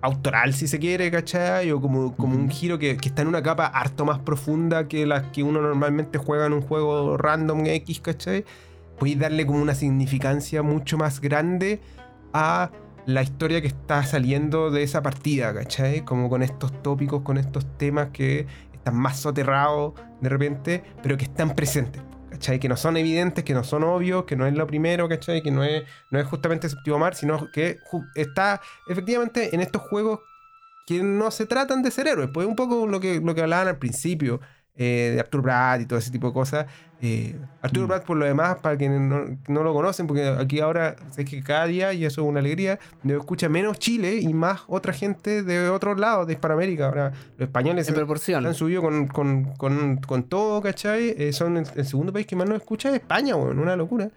autoral, si se quiere, ¿cachai? O como, como un giro que, que está en una capa harto más profunda que las que uno normalmente juega en un juego random X, ¿cachai? Podéis darle como una significancia mucho más grande a la historia que está saliendo de esa partida, ¿cachai? Como con estos tópicos, con estos temas que están más soterrados de repente, pero que están presentes, ¿cachai? Que no son evidentes, que no son obvios, que no es lo primero, ¿cachai? Que no es, no es justamente Séptimo Mar, sino que está efectivamente en estos juegos que no se tratan de ser héroes, pues un poco lo que, lo que hablaban al principio. Eh, de Arthur Pratt y todo ese tipo de cosas. Eh, Arturo Mm. Pratt, por lo demás, para quienes no, no lo conocen, porque aquí ahora sé que cada día, y eso es una alegría, escucha menos Chile y más otra gente de otros lados de Hispanoamérica. Ahora, los españoles En se, proporción. han subido con, con, con, con todo, ¿cachai? Eh, son el, el segundo país que más nos escucha es España, weón, una locura.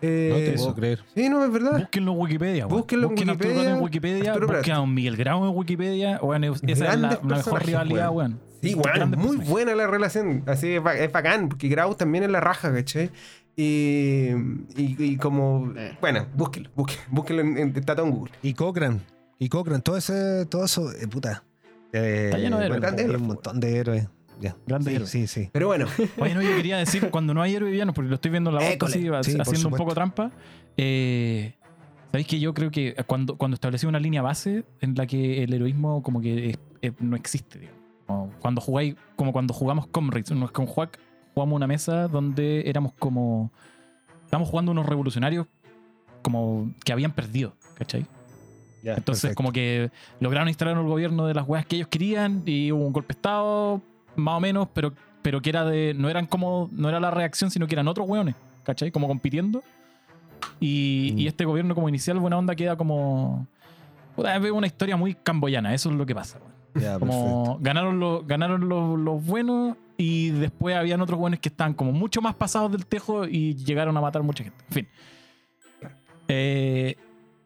Eh, No te eso. puedo creer. Sí, no, es verdad. Búsquenlo en Wikipedia. Búsquenlo en Busquen Wikipedia, en Wikipedia. Busquen a Miguel Grau en Wikipedia. Weón, esa es la, la mejor rivalidad, weón. Sí, Grandes muy personajes. buena la relación. Así es, es bacán, porque Grau también es la raja, ¿cachai? Y, y, y como. Eh. Bueno, búsquelo, búsquelo, búsquelo en, en, está todo en Google. Y Cochran. Y Cochran, todo ese, todo eso, eh, puta. Eh, Está lleno de héroes, bueno, hay un montón de héroes. Ya. Grandes sí, héroes. sí, sí. Pero bueno, Oye, no, yo quería decir, cuando no hay héroe y villano, porque lo estoy viendo en la École. así, Sí, haciendo un poco trampa. Eh, Sabéis que yo creo que cuando, cuando establecí una línea base en la que el heroísmo como que es- es- no existe, digamos. Cuando jugáis, como cuando jugamos Comrades, no es con Juac, jugamos una mesa donde éramos como. Estábamos jugando unos revolucionarios como que habían perdido, ¿cachai? Ya, Entonces, perfecto. como que lograron instalar el gobierno de las weas que ellos querían y hubo un golpe de estado, más o menos, pero, pero que era de. No eran como. No era la reacción, sino que eran otros weones, ¿cachai? Como compitiendo. Y, Mm. y este gobierno, como inicial, buena onda, queda como. es una historia muy camboyana, eso es lo que pasa, weón. Perfecto. Como ganaron, los, ganaron los, los buenos y después habían otros buenos que estaban como mucho más pasados del tejo y llegaron a matar mucha gente. En fin. Eh,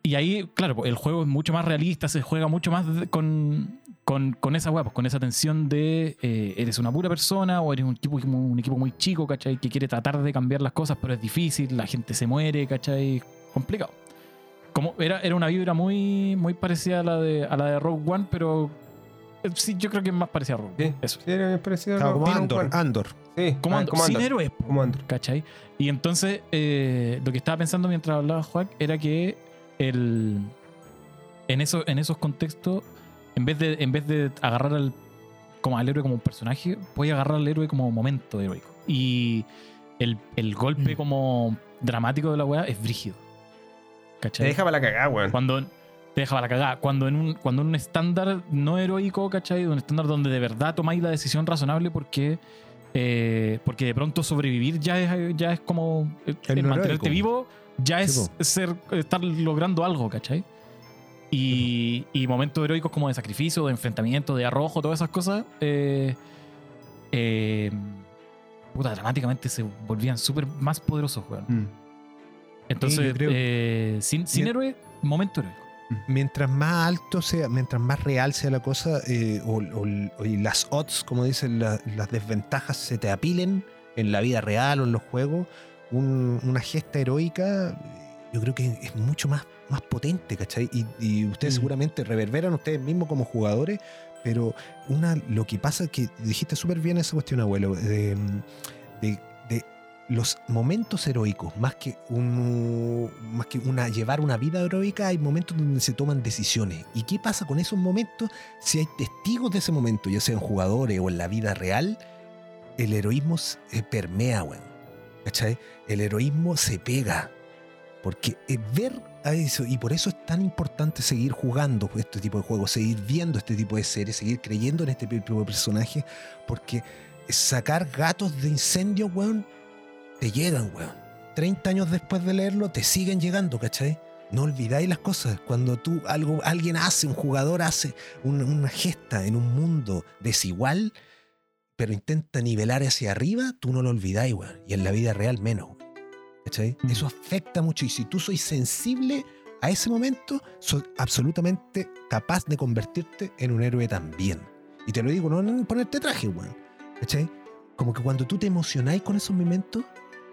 y ahí, claro, pues, el juego es mucho más realista, se juega mucho más con, con, con esa weá, pues, con esa tensión de eh, eres una pura persona o eres un equipo, un equipo muy chico, ¿cachai? Que quiere tratar de cambiar las cosas, pero es difícil, la gente se muere, ¿cachai? Complicado. Como era, era una vibra muy, muy parecida a la, de, a la de Rogue One, pero sí, yo creo que es más parecida a Rogue. Sí, Eso. sí, era parecido. a Claro, como Rogue Andor, One. Andor. Sí, Como ah, Andor, como sin Andor. héroes, Como Andor. ¿cachai? Y entonces, eh, lo que estaba pensando mientras hablaba Juan era que el, en, eso, en esos contextos, en vez de, en vez de agarrar al, como al héroe como un personaje, puedes agarrar al héroe como momento heroico. Y el, el golpe Mm. como dramático de la weá es brígido. Te ¿Cachai? deja para la cagada, weón. Cuando te deja para la cagada. Cuando en un, cuando en un estándar no heroico, ¿cachai? Un estándar donde de verdad tomáis la decisión razonable porque, eh, porque de pronto sobrevivir ya es, ya es como eh, Es el mantenerte vivo, ya es ser, estar logrando algo, ¿cachai? Y, y momentos heroicos como de sacrificio, de enfrentamiento, de arrojo, todas esas cosas, eh, eh, puta, dramáticamente se volvían súper más poderosos, weón. Mm. Entonces, creo- eh, sin, sin héroe, momento heroico. Mientras más alto sea, mientras más real sea la cosa, eh, o, o- o- y las odds, como dicen, la- las desventajas se te apilen en la vida real o en los juegos, un- una gesta heroica, yo creo que es mucho más, más potente, ¿cachai? Y, y ustedes Mm. seguramente reverberan ustedes mismos como jugadores, pero una, lo que pasa es que dijiste súper bien esa cuestión, abuelo, de, de- de los momentos heroicos, más que, un, más que una, llevar una vida heroica, hay momentos donde se toman decisiones. ¿Y qué pasa con esos momentos si hay testigos de ese momento, ya sean jugadores o en la vida real? El heroísmo se- permea, weón. ¿Cachai? El heroísmo se pega. Porque ver a eso, y por eso es tan importante seguir jugando este tipo de juegos, seguir viendo este tipo de series, seguir creyendo en este tipo de personajes, porque sacar gatos de incendio, weón, te llegan, weón. 30 años después de leerlo, te siguen llegando, ¿cachai? No olvidáis las cosas. Cuando tú, algo, alguien hace, un jugador hace una, una gesta en un mundo desigual, pero intenta nivelar hacia arriba, tú no lo olvidáis, weón. Y en la vida real menos, weón. ¿Cachai? Mm. Eso afecta mucho. Y si tú sois sensible a ese momento, sos absolutamente capaz de convertirte en un héroe también. Y te lo digo, no en ponerte traje, weón. ¿Cachai? Como que cuando tú te emocionáis con esos momentos,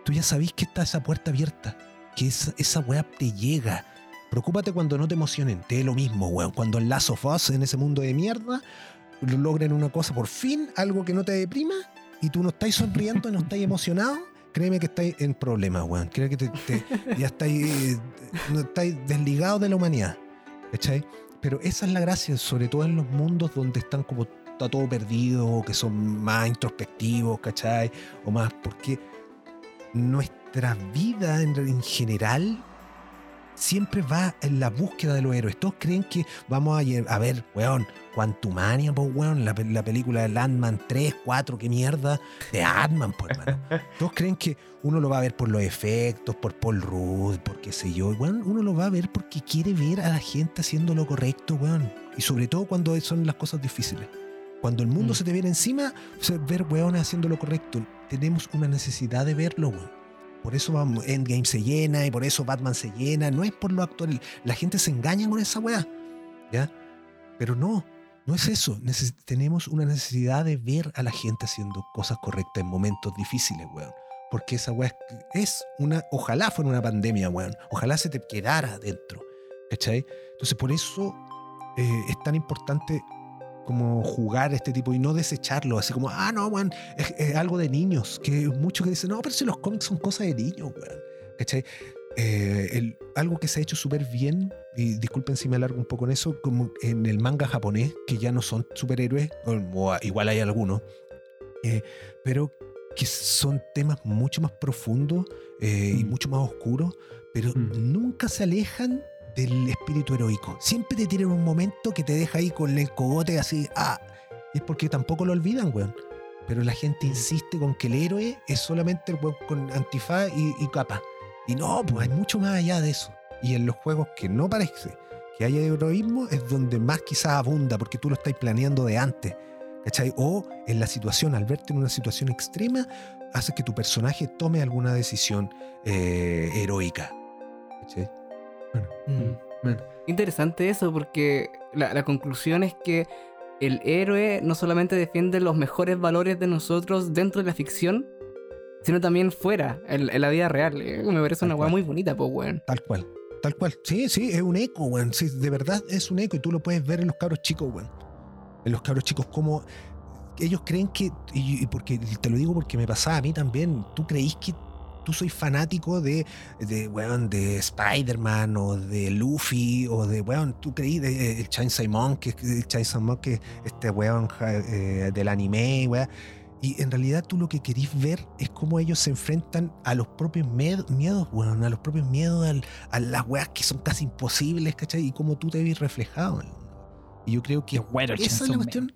tú ya sabís que está esa puerta abierta. Que esa, esa weá te llega. Preocúpate cuando no te emocionen. Te dé lo mismo, weón. Cuando el Last of Us en ese mundo de mierda lo logren una cosa por fin, algo que no te deprima, y tú no estáis sonriendo, no estáis emocionado, créeme que estáis en problemas, weón. Créeme que te, te- ya estáis, eh, no estáis desligados de la humanidad. ¿Cachai? Pero esa es la gracia, sobre todo en los mundos donde están como está todo perdido, que son más introspectivos, ¿cachai? O más, porque nuestra vida en, en general siempre va en la búsqueda de los héroes. Todos creen que vamos a, a ver, weón, Quantumania, pues, weón, la, la película de Landman 3, 4, qué mierda, de Ant-Man, pues, hermano. Todos creen que uno lo va a ver por los efectos, por Paul Rudd, por qué sé yo. Weón, uno lo va a ver porque quiere ver a la gente haciendo lo correcto, weón. Y sobre todo cuando son las cosas difíciles. Cuando el mundo Mm. se te viene encima, ver weones haciendo lo correcto. Tenemos una necesidad de verlo, weón. Por eso Endgame se llena y por eso Batman se llena. No es por lo actual. La gente se engaña con esa weá. ¿Ya? Pero no, no es eso. Tenemos una necesidad de ver a la gente haciendo cosas correctas en momentos difíciles, weón. Porque esa weá es, es una. Ojalá fuera una pandemia, weón. Ojalá se te quedara dentro. ¿Cachai? Entonces, por eso eh, es tan importante como jugar este tipo y no desecharlo, así como, ah, no, weón, es, es algo de niños, que muchos que dicen, no, pero si los cómics son cosas de niños, weón. ¿Cachai? Eh, el- algo que se ha hecho súper bien, y disculpen si me alargo un poco en eso, como en el manga japonés, que ya no son superhéroes, o, o igual hay algunos, eh, pero que son temas mucho más profundos eh, y Mm. mucho más oscuros, pero Mm. nunca se alejan del espíritu heroico. Siempre te tiran un momento que te deja ahí con el cogote así, ah, y es porque tampoco lo olvidan, weón. Pero la gente insiste con que el héroe es solamente el weón con antifaz y, y capa. Y no, pues hay mucho más allá de eso. Y en los juegos que no parece que haya heroísmo es donde más quizás abunda, porque tú lo estás planeando de antes. ¿Cachai? O en la situación, al verte en una situación extrema, hace que tu personaje tome alguna decisión eh, heroica. ¿Cachai? Mm. Bueno. Interesante eso porque la, la conclusión es que el héroe no solamente defiende los mejores valores de nosotros dentro de la ficción, sino también fuera, en, en la vida real. Eh, Me parece Tal una weá muy bonita, pues, weón. Tal cual. Tal cual. Sí, sí, es un eco, weón. Sí, de verdad es un eco y tú lo puedes ver en los cabros chicos, weón. En los cabros chicos, como ellos creen que, y, y porque te lo digo porque me pasaba a mí también, tú creís que tú soy fanático de, de weón, de Spider-Man o de Luffy o de, weón, tú creí de eh, el Chainsaw el Chainsaw que este weón eh, del anime, weón. Y en realidad tú lo que querís ver es cómo ellos se enfrentan a los propios miedos, weón, a los propios miedos, al- a las weas que son casi imposibles, ¿cachai? Y cómo tú te ves reflejado. Y yo creo que bueno esa es la cuestión.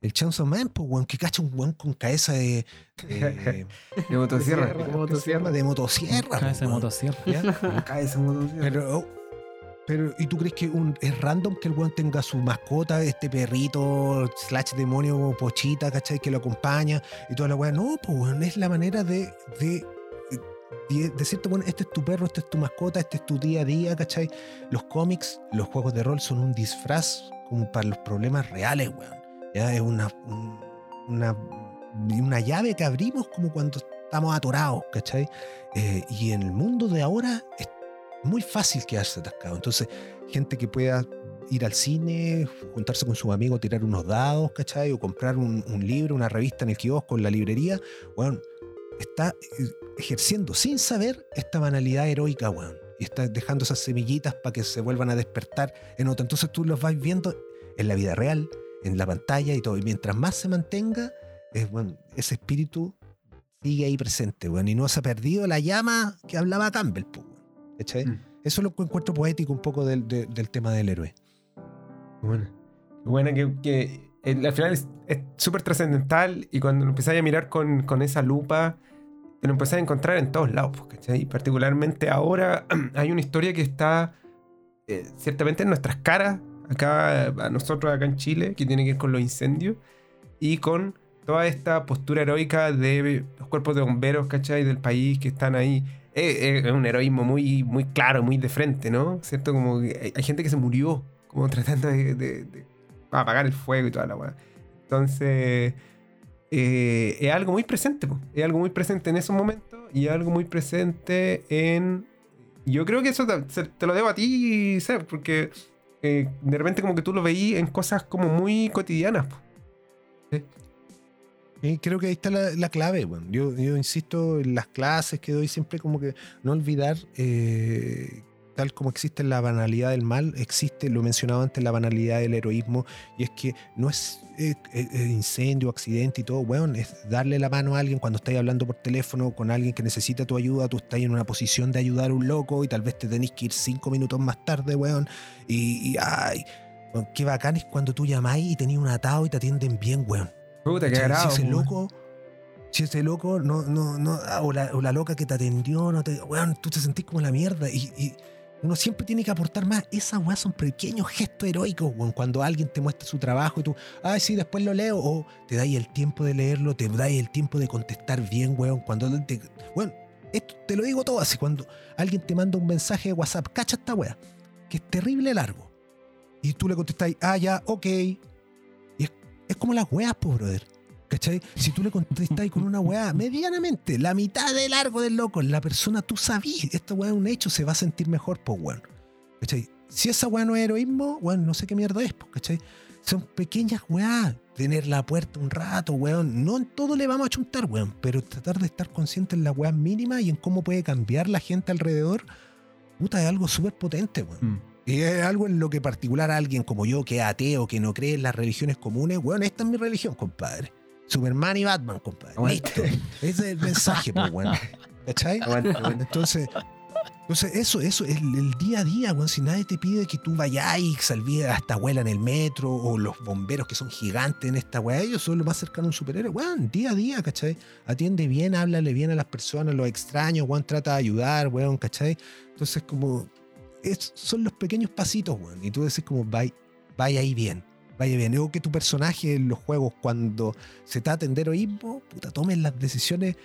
El Chainsaw Man, pues, weón, que cacha un weón con cabeza de. de De motosierra. De ¿cómo se llama? De motosierra. Cabeza de motosierra. Cabeza de motosierra. Pero, oh, pero, ¿y tú crees que un- es random que el weón tenga su mascota, este perrito, slash demonio, pochita, ¿cachai? Que lo acompaña y toda la weá? No, pues weón, es la manera de, de, de decirte, bueno, este es tu perro, este es tu mascota, este es tu día a día, ¿cachai? Los cómics, los juegos de rol son un disfraz como para los problemas reales, weón. Ya es una, un- una, una llave que abrimos como cuando estamos atorados, ¿cachai? Eh, y en el mundo de ahora es muy fácil quedarse atascado. Entonces, gente que pueda ir al cine, juntarse con sus amigos, tirar unos dados, ¿cachai? O comprar un, libro, una revista en el kiosco, en la librería, bueno, está eh, ejerciendo sin saber esta banalidad heroica, weón. Y está dejando esas semillitas para que se vuelvan a despertar en otra. Entonces tú los vas viendo en la vida real, en la pantalla y todo. Y mientras más se mantenga, es, bueno, ese espíritu sigue ahí presente. Y no se ha perdido la llama que hablaba Campbell. ¿Cachai? Mm. Eso es lo que encuentro poético un poco del, de- del tema del héroe. Bueno, bueno que, que el- al final es súper trascendental y cuando lo empezáis a mirar con, con esa lupa, te lo empezáis a encontrar en todos lados. ¿cachai? Particularmente ahora hay una historia que está eh, ciertamente en nuestras caras, acá a nosotros acá en Chile, que tiene que ver con los incendios y con toda esta postura heroica de los cuerpos de bomberos, ¿cachai? Del país que están ahí. Eh, eh, Es un heroísmo muy, muy claro, muy de frente, ¿no? ¿Cierto? Como hay, hay gente que se murió, como tratando de, de- de apagar el fuego y toda la weá. Entonces, eh, es algo muy presente, po. es algo muy presente en esos momentos y es algo muy presente en... Yo creo que eso te, te lo debo a ti, Seb, porque eh, de repente como que tú lo veí en cosas como muy cotidianas. Y creo que ahí está la, la clave, bueno. yo, yo insisto en las clases que doy siempre como que no olvidar, eh, tal como existe la banalidad del mal, existe, lo mencionaba antes, la banalidad del heroísmo, y es que no es eh, eh, eh, incendio, accidente y todo, weón, es darle la mano a alguien cuando estáis hablando por teléfono con alguien que necesita tu ayuda, tú estás en una posición de ayudar a un loco y tal vez te tenés que ir cinco minutos más tarde, weón, y, y ay, weón, qué bacán es cuando tú llamáis y tenés un atado y te atienden bien, weón. Puta, qué agrado. Si ese po, loco, si ese loco no, no, no, ah, o, la, o la loca que te atendió, no te, weón, tú te sentís como la mierda. Y, y uno siempre tiene que aportar más. Esas weas son pequeños gestos heroicos, weón. Cuando alguien te muestra su trabajo y tú, ay, sí, después lo leo. O te dais el tiempo de leerlo, te dais el tiempo de contestar bien, weón. Cuando te. Weón, esto te lo digo todo así. Cuando alguien te manda un mensaje de WhatsApp, cacha esta wea, que es terrible largo. Y tú le contestas, ah, ya, ok. Y es, es como las weas, po, brother. ¿Cachai? Si tú le contestas con una weá medianamente, la mitad de largo del loco, la persona tú sabís, esta weá es un hecho, se va a sentir mejor, pues weón. ¿Cachai? Si esa weá no es heroísmo, weón, no sé qué mierda es, pues, ¿cachai? Son pequeñas weá, tener la puerta un rato, weón. No en todo le vamos a chuntar, weón, pero tratar de estar consciente en la weá mínima y en cómo puede cambiar la gente alrededor, puta, es algo súper potente, weón. Mm. Y es algo en lo que particular a alguien como yo, que es ateo, que no cree en las religiones comunes, weón, esta es mi religión, compadre. Superman y Batman, compadre. Listo. Ese es el mensaje, pues, weón. ¿Cachai? Entonces, entonces eso, eso es el, el día a día, weón. Si nadie te pide que tú vayas y salvíes a esta abuela en el metro o los bomberos que son gigantes en esta weá, ellos son lo más cercano a un superhéroe, weón. Día a día, ¿cachai? Atiende bien, háblale bien a las personas, los extraños, weón. Trata de ayudar, weón, ¿cachai? Entonces, como, es- son los pequeños pasitos, weón. Y tú decís como, vaya ahí bien. Vaya bien. O que tu personaje en los juegos, cuando se trata de heroísmo, puta, tomen las decisiones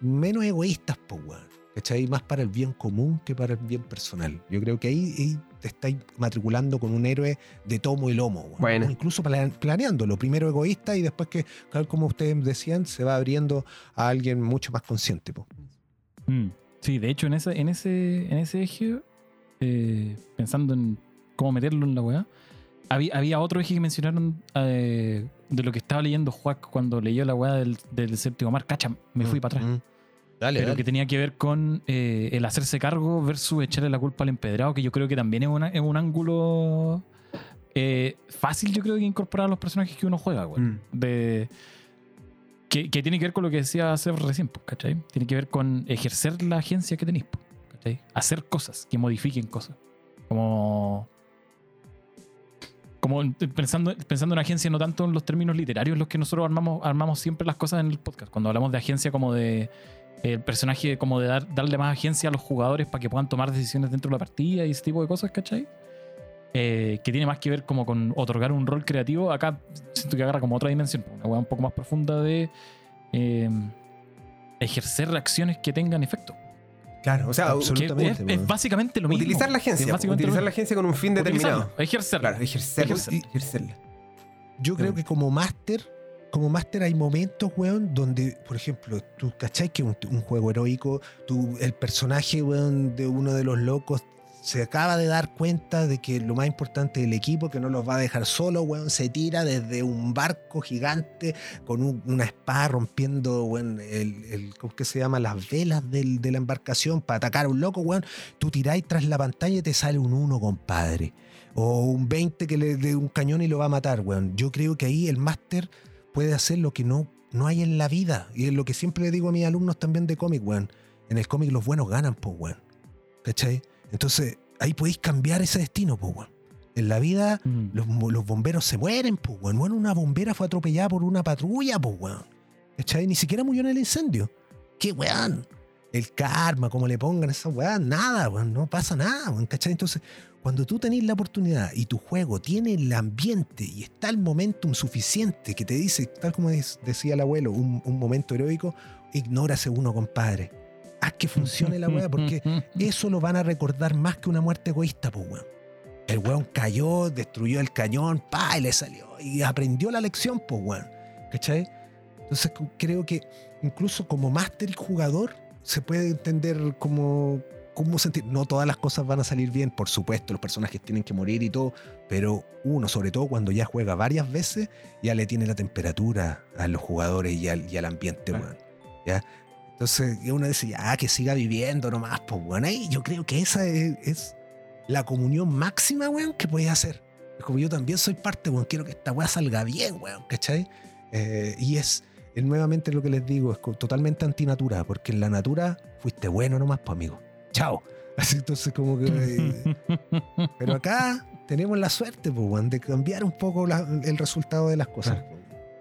menos egoístas, po, weón. ¿cachai? Más para el bien común que para el bien personal. Yo creo que ahí, ahí te estáis matriculando con un héroe de tomo y lomo. weón. Bueno. O incluso pla- planeándolo. Primero egoísta y después que, tal como ustedes decían, se va abriendo a alguien mucho más consciente. po. Mm. Sí, de hecho, en ese, en ese, en ese eje, eh, pensando en cómo meterlo en la weá, había, había otro eje que mencionaron eh, de lo que estaba leyendo Juac cuando leyó la weá del, del séptimo mar. Cacha, me fui para atrás. Mm. Dale, pero dale. que tenía que ver con eh, el hacerse cargo versus echarle la culpa al empedrado, que yo creo que también es, una- es un ángulo eh, fácil, yo creo, de incorporar a los personajes que uno juega, güey. Mm. De, que, que tiene que ver con lo que decía Seb recién, pues, ¿cachai? Tiene que ver con ejercer la agencia que tenéis, pues, ¿cachai? Hacer cosas que modifiquen cosas. Como. Como en- pensando, pensando en agencia, no tanto en los términos literarios, los que nosotros armamos, armamos siempre las cosas en el podcast. Cuando hablamos de agencia, como de el personaje, como de dar, darle más agencia a los jugadores para que puedan tomar decisiones dentro de la partida y ese tipo de cosas, ¿cachai? Eh, que tiene más que ver como con otorgar un rol creativo. Acá siento que agarra como otra dimensión, una weá un poco más profunda de eh, ejercer acciones que tengan efecto. Claro, o sea, Absolutamente, es, básicamente lo mismo. utilizar la agencia. Utilizar la agencia con un fin determinado. Ejercerla. Claro, ejercerla. Ejercer. ejercerla. Yo creo que como máster, como máster hay momentos, weón, donde, por ejemplo, tú cachai que un, un juego heroico, tú, el personaje, weón, de uno de los locos se acaba de dar cuenta de que lo más importante del equipo, que no los va a dejar solo, weón, se tira desde un barco gigante con un- una espada rompiendo, weón, el, el- ¿cómo que se llama? Las velas del- de la embarcación para atacar a un loco, weón. Tú tiráis tras la pantalla y te sale un 1, compadre. O un 20 que le dé un cañón y lo va a matar, weón. Yo creo que ahí el máster puede hacer lo que no, no hay en la vida. Y es lo que siempre le digo a mis alumnos también de cómic, weón. En el cómic los buenos ganan, pues, weón. ¿Cachai? Entonces, ahí podéis cambiar ese destino, pues, weón. En la vida, Mm. los, los bomberos se mueren, pues, weón. Bueno, una bombera fue atropellada por una patrulla, pues, weón. ¿Cachai? Ni siquiera murió en el incendio. ¿Qué, weón? El karma, como le pongan esa weón, nada, weón. No pasa nada, weón. ¿Cachai? Entonces, cuando tú tenés la oportunidad y tu juego tiene el ambiente y está el momentum suficiente que te dice, tal como decía el abuelo, un, un momento heroico, ignora ese uno, compadre. Haz que funcione la weá, porque eso lo van a recordar más que una muerte egoísta, pues, weón. El weón cayó, destruyó el cañón, pa, y le salió. Y aprendió la lección, pues, weón. ¿Cachai? Entonces creo que incluso como máster y jugador se puede entender como cómo sentir. No todas las cosas van a salir bien, por supuesto, los personajes tienen que morir y todo, pero uno, sobre todo cuando ya juega varias veces, ya le tiene la temperatura a los jugadores y al, y al ambiente, Claro. weón. ¿Ya? Entonces y uno dice, ah, que siga viviendo nomás, pues, weón. Ahí yo creo que esa es, es la comunión máxima, weón, que puedes hacer. Es como yo también soy parte, weón, quiero que esta weá salga bien, weón, ¿cachai? Eh, y es, es nuevamente lo que les digo, es totalmente antinatura, porque en la natura fuiste bueno nomás, pues, amigo. Chao. Así entonces como que... eh, pero acá tenemos la suerte, pues, weón, de cambiar un poco la- el resultado de las cosas. Claro.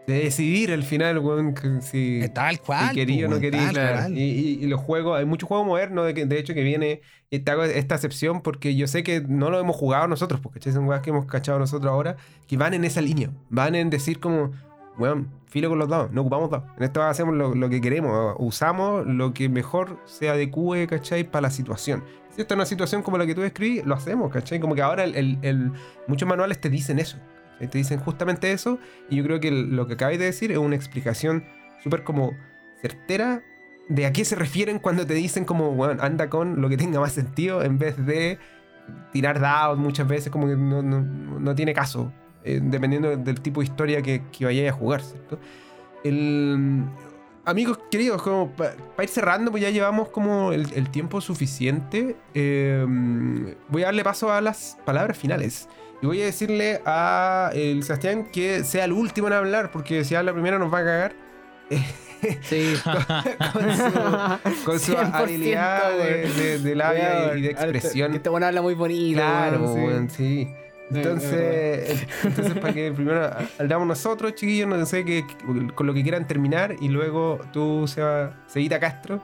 De decidir al final, weón, si, Eh, Tal cual. si quería o pues, no quería. claro. Y, y- y los juegos, hay muchos juegos modernos, de, que, de hecho, que viene. Y te hago esta excepción porque yo sé que no lo hemos jugado nosotros, porque son weas que hemos cachado nosotros ahora, que van en esa línea. Van en decir como, weón, filo con los dados, no ocupamos dados. En esto hacemos lo, lo que queremos, usamos lo que mejor se adecue, ¿cachai? Para la situación. Si esta es una situación como la que tú describí, lo hacemos, ¿cachai? Como que ahora el- el- el- muchos manuales te dicen eso. Te dicen justamente eso. Y yo creo que lo que acabáis de decir es una explicación súper como certera de a qué se refieren cuando te dicen como, bueno, anda con lo que tenga más sentido en vez de tirar dados muchas veces como que no, no- no tiene caso, eh, dependiendo del tipo de historia que, que vayáis a jugar, ¿cierto? El, amigos queridos, como para ir cerrando, pues ya llevamos como el, el tiempo suficiente. eh, voy a darle paso a las palabras finales. Y voy a decirle a el Sebastián que sea el último en hablar, porque si habla primero nos va a cagar. Sí. con su, con su 100%, habilidad de, weón. de- de labia y, y de expresión. Que este bueno habla muy bonito. Claro, weón, sí. Entonces, entonces para que primero hablamos nosotros, chiquillos, no sé que, con lo que quieran terminar y luego tú, Seba, Seguita Castro,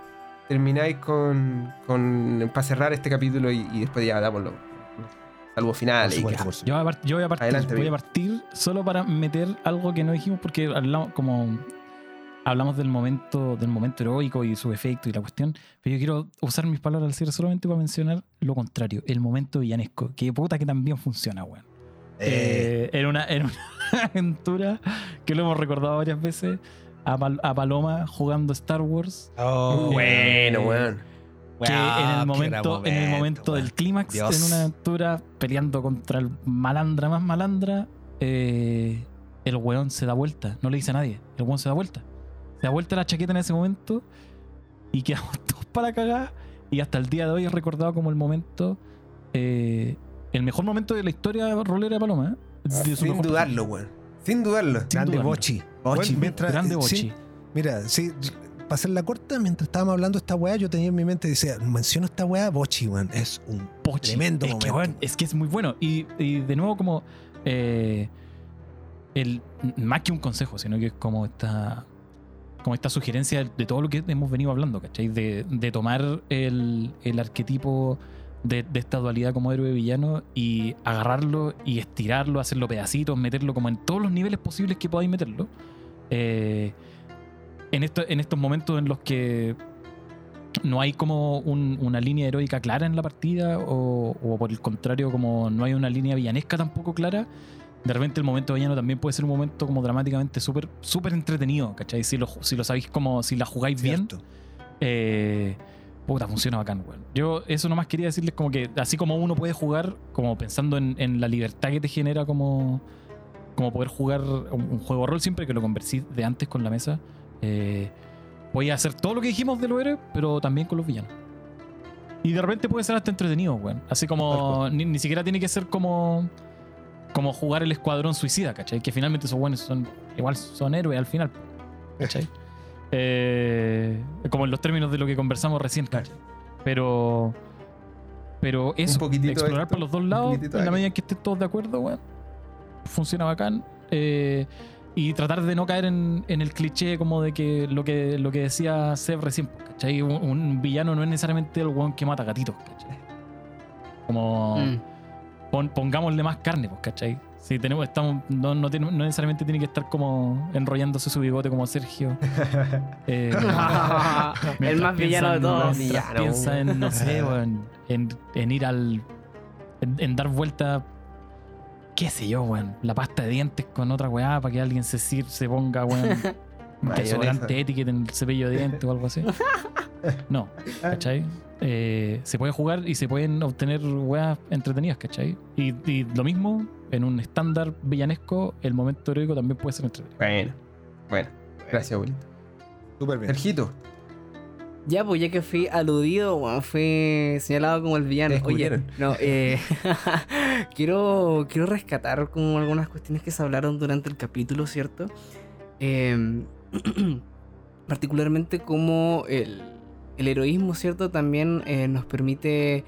termináis con, con para cerrar este capítulo y, y después ya damos Por finales. y por supuesto. Yo voy, a part- yo voy a partir, Adelante, voy a partir solo para meter algo que no dijimos porque hablamos como hablamos del momento, del momento heroico y su efecto y la cuestión, pero yo quiero usar mis palabras al cierre solamente para mencionar lo contrario, el momento villanesco, que puta que también funciona, weón. Eh, en, una, en una aventura que lo hemos recordado varias veces, a, Pal- a Paloma jugando Star Wars, Oh, bueno, weón. Que en el momento, en el momento del clímax, en una aventura peleando contra el malandra más malandra, eh, el weón se da vuelta, no le dice a nadie, el weón se da vuelta. Se da vuelta la chaqueta en ese momento y quedamos todos para cagar. Y hasta el día de hoy es recordado como el momento, eh, el mejor momento de la historia rolera de Paloma. ¿eh? De su Sin dudarlo, weón. Sin dudarlo. Grande dudarlo. Bochi. Bochi. Bueno, mientras- Grande Bochi. mira, sí, para hacer la corta, mientras estábamos hablando de esta weá, yo tenía en mi mente, decía, menciono esta weá, Bochi, weón. Es un Pochi. Tremendo es que, es que es muy bueno. Y, y de nuevo, como. eh, el, más que un consejo, sino que es como esta. Como esta sugerencia de todo lo que hemos venido hablando, ¿cachai? De, de tomar el, el arquetipo de, de esta dualidad como héroe-villano y agarrarlo y estirarlo, hacerlo pedacitos, meterlo como en todos los niveles posibles que podáis meterlo. Eh, en, esto, en estos momentos en los que no hay como un- una línea heroica clara en la partida o, o por el contrario como no hay una línea villanesca tampoco clara de repente el momento villano también puede ser un momento como dramáticamente súper súper entretenido ¿cachai? Si lo, si lo sabéis como si la jugáis bien eh, puta, funciona bacán, weón. Yo eso nomás quería decirles como que así como uno puede jugar, como pensando en, en la libertad que te genera como, como poder jugar un, un juego de rol siempre que lo conversís de antes con la mesa, eh, voy a hacer todo lo que dijimos de los héroes, pero también con los villanos. Y de repente puede ser hasta entretenido, weón. Así como ni, ni siquiera tiene que ser como como jugar el escuadrón suicida, ¿cachai? Que finalmente esos buenos son igual son héroes al final, ¿cachai? Eh, como en los términos de lo que conversamos recién, ¿cachai? Pero pero eso, poquitito explorar esto, por los dos lados, en la medida en que estén todos de acuerdo, weón. Funciona bacán. Eh, y tratar de no caer en, en el cliché como de que lo que, lo que decía Seb recién, ¿cachai? Un, un villano no es necesariamente el weón que mata gatitos, ¿cachai? Como Mm. pon- pongámosle más carne, pues, ¿cachai? Si tenemos, estamos, no, no, tiene- no necesariamente tiene que estar como enrollándose su bigote como Sergio. Eh, el más villano de todos. mientras Villano, piensa en, no sé, en, en ir al. En, en dar vuelta. ¿Qué sé yo, weón? La pasta de dientes con otra weá para que alguien se, sir- se ponga, weón. desodorante etiqueta en el cepillo de dientes o algo así. No, ¿cachai? Eh, se puede jugar y se pueden obtener weas entretenidas, ¿cachai? Y, y lo mismo, en un estándar villanesco, el momento heroico también puede ser entretenido. Bueno. Bueno. Gracias, abuelito. Súper bien. Sergito. Ya, pues ya que fui aludido, weón, fui señalado como el villano. Oye, no, eh, quiero, quiero rescatar como algunas cuestiones que se hablaron durante el capítulo, ¿cierto? Eh, particularmente como el, el heroísmo, ¿cierto? También eh, nos permite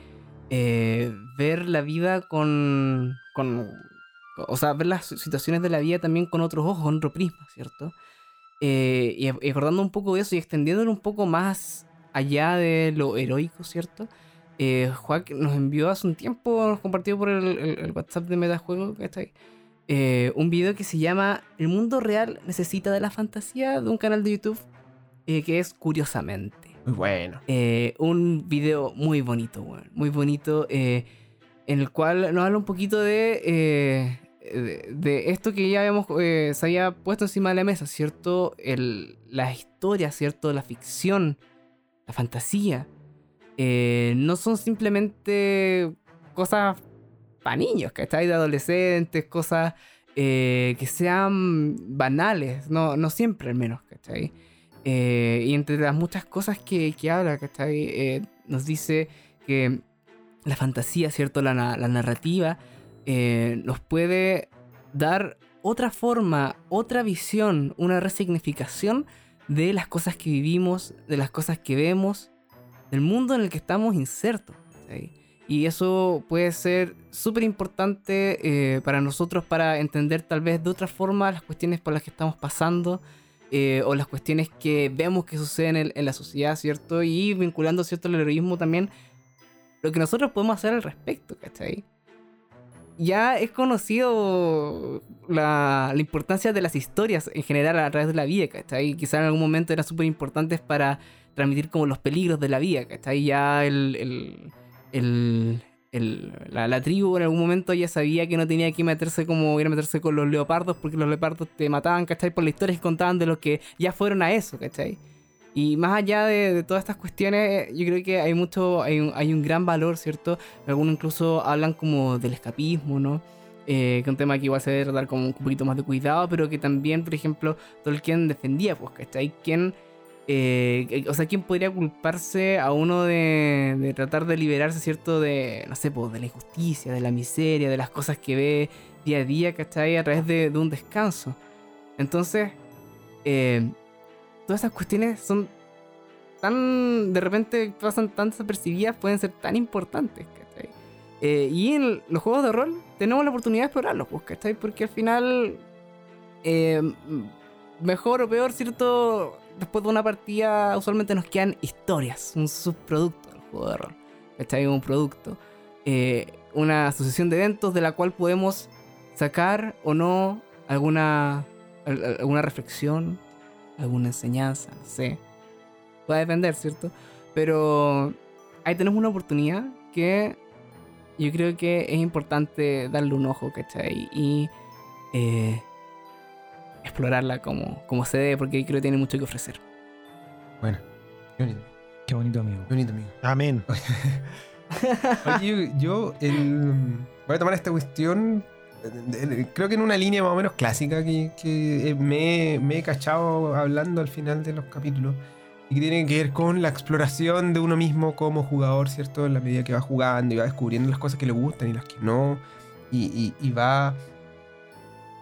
eh, ver la vida con, con... O sea, ver las situaciones de la vida también con otros ojos, con otro prisma, ¿cierto? Eh, y acordando un poco de eso y extendiéndolo un poco más allá de lo heroico, ¿cierto? Eh, Juan nos envió hace un tiempo, nos compartió por el, el- el WhatsApp de Metajuego, ¿cachai? Eh, un video que se llama El mundo real necesita de la fantasía de un canal de YouTube eh, que es Curiosamente. Muy bueno. Eh, un video muy bonito, weón. Muy bonito. eh, en el cual nos habla un poquito de, eh, de, de esto que ya habíamos, se había puesto encima de la mesa, ¿cierto? El, la historia, ¿cierto? La ficción, la fantasía. eh, no son simplemente cosas para niños, ¿cachai? De adolescentes, cosas eh, que sean banales, no, no siempre al menos, ¿cachai? Eh, y entre las muchas cosas que, que habla, ¿cachai? Eh, nos dice que la fantasía, ¿cierto? La, la narrativa nos puede dar otra forma, otra visión, una resignificación de las cosas que vivimos, de las cosas que vemos, del mundo en el que estamos insertos. Y eso puede ser súper importante eh, para nosotros para entender tal vez de otra forma las cuestiones por las que estamos pasando eh, o las cuestiones que vemos que suceden en, en la sociedad, ¿cierto? Y vinculando, ¿cierto?, el heroísmo también, lo que nosotros podemos hacer al respecto, ¿cachai? Ya es conocido la, la importancia de las historias en general a través de la vida, ¿cachai? Quizá en algún momento eran súper importantes para transmitir como los peligros de la vida, ¿cachai? Ya el, el, el, el- la, la tribu en algún momento ya sabía que no tenía que meterse como ir a meterse con los leopardos porque los leopardos te mataban, ¿cachai? Por las historias que contaban de los que ya fueron a eso, ¿cachai? Y más allá de, todas estas cuestiones, yo creo que hay mucho, hay un, hay un gran valor, ¿cierto? Algunos incluso hablan como del escapismo, ¿no? Eh, que un tema que igual se debe tratar con un poquito más de cuidado, pero que también, por ejemplo, Tolkien defendía, pues, ¿cachai? ¿Quién, eh, que- o sea, ¿quién podría culparse a uno de, de tratar de liberarse, ¿cierto? De, no sé, pues, de la injusticia, de la miseria, de las cosas que ve día a día, ¿cachai? A través de, de un descanso. Entonces, eh, todas esas cuestiones son tan, de repente pasan tan desapercibidas, pueden ser tan importantes, ¿cachai? Eh, y en los juegos de rol tenemos la oportunidad de explorarlos, pues, ¿cachai? Porque al final, eh, mejor o peor, ¿cierto? Después de una partida, usualmente nos quedan historias, un subproducto del juego de rol, ¿cachai? Un producto. Eh, una asociación de eventos de la cual podemos sacar o no alguna, al- al- alguna reflexión, alguna enseñanza, no sé. Va a depender, ¿cierto? Pero ahí tenemos una oportunidad que yo creo que es importante darle un ojo, ¿cachai? Y eh, explorarla como, como se debe, porque creo que tiene mucho que ofrecer. Bueno, qué bonito, Qué bonito, amigo. qué bonito, amigo. Amén. Oye, yo, yo, el- voy a tomar esta cuestión, creo que en una línea más o menos clásica que, eh, me, he cachado hablando al final de los capítulos y que tiene que ver con la exploración de uno mismo como jugador, ¿cierto? En la medida que va jugando y va descubriendo las cosas que le gustan y las que no, y, va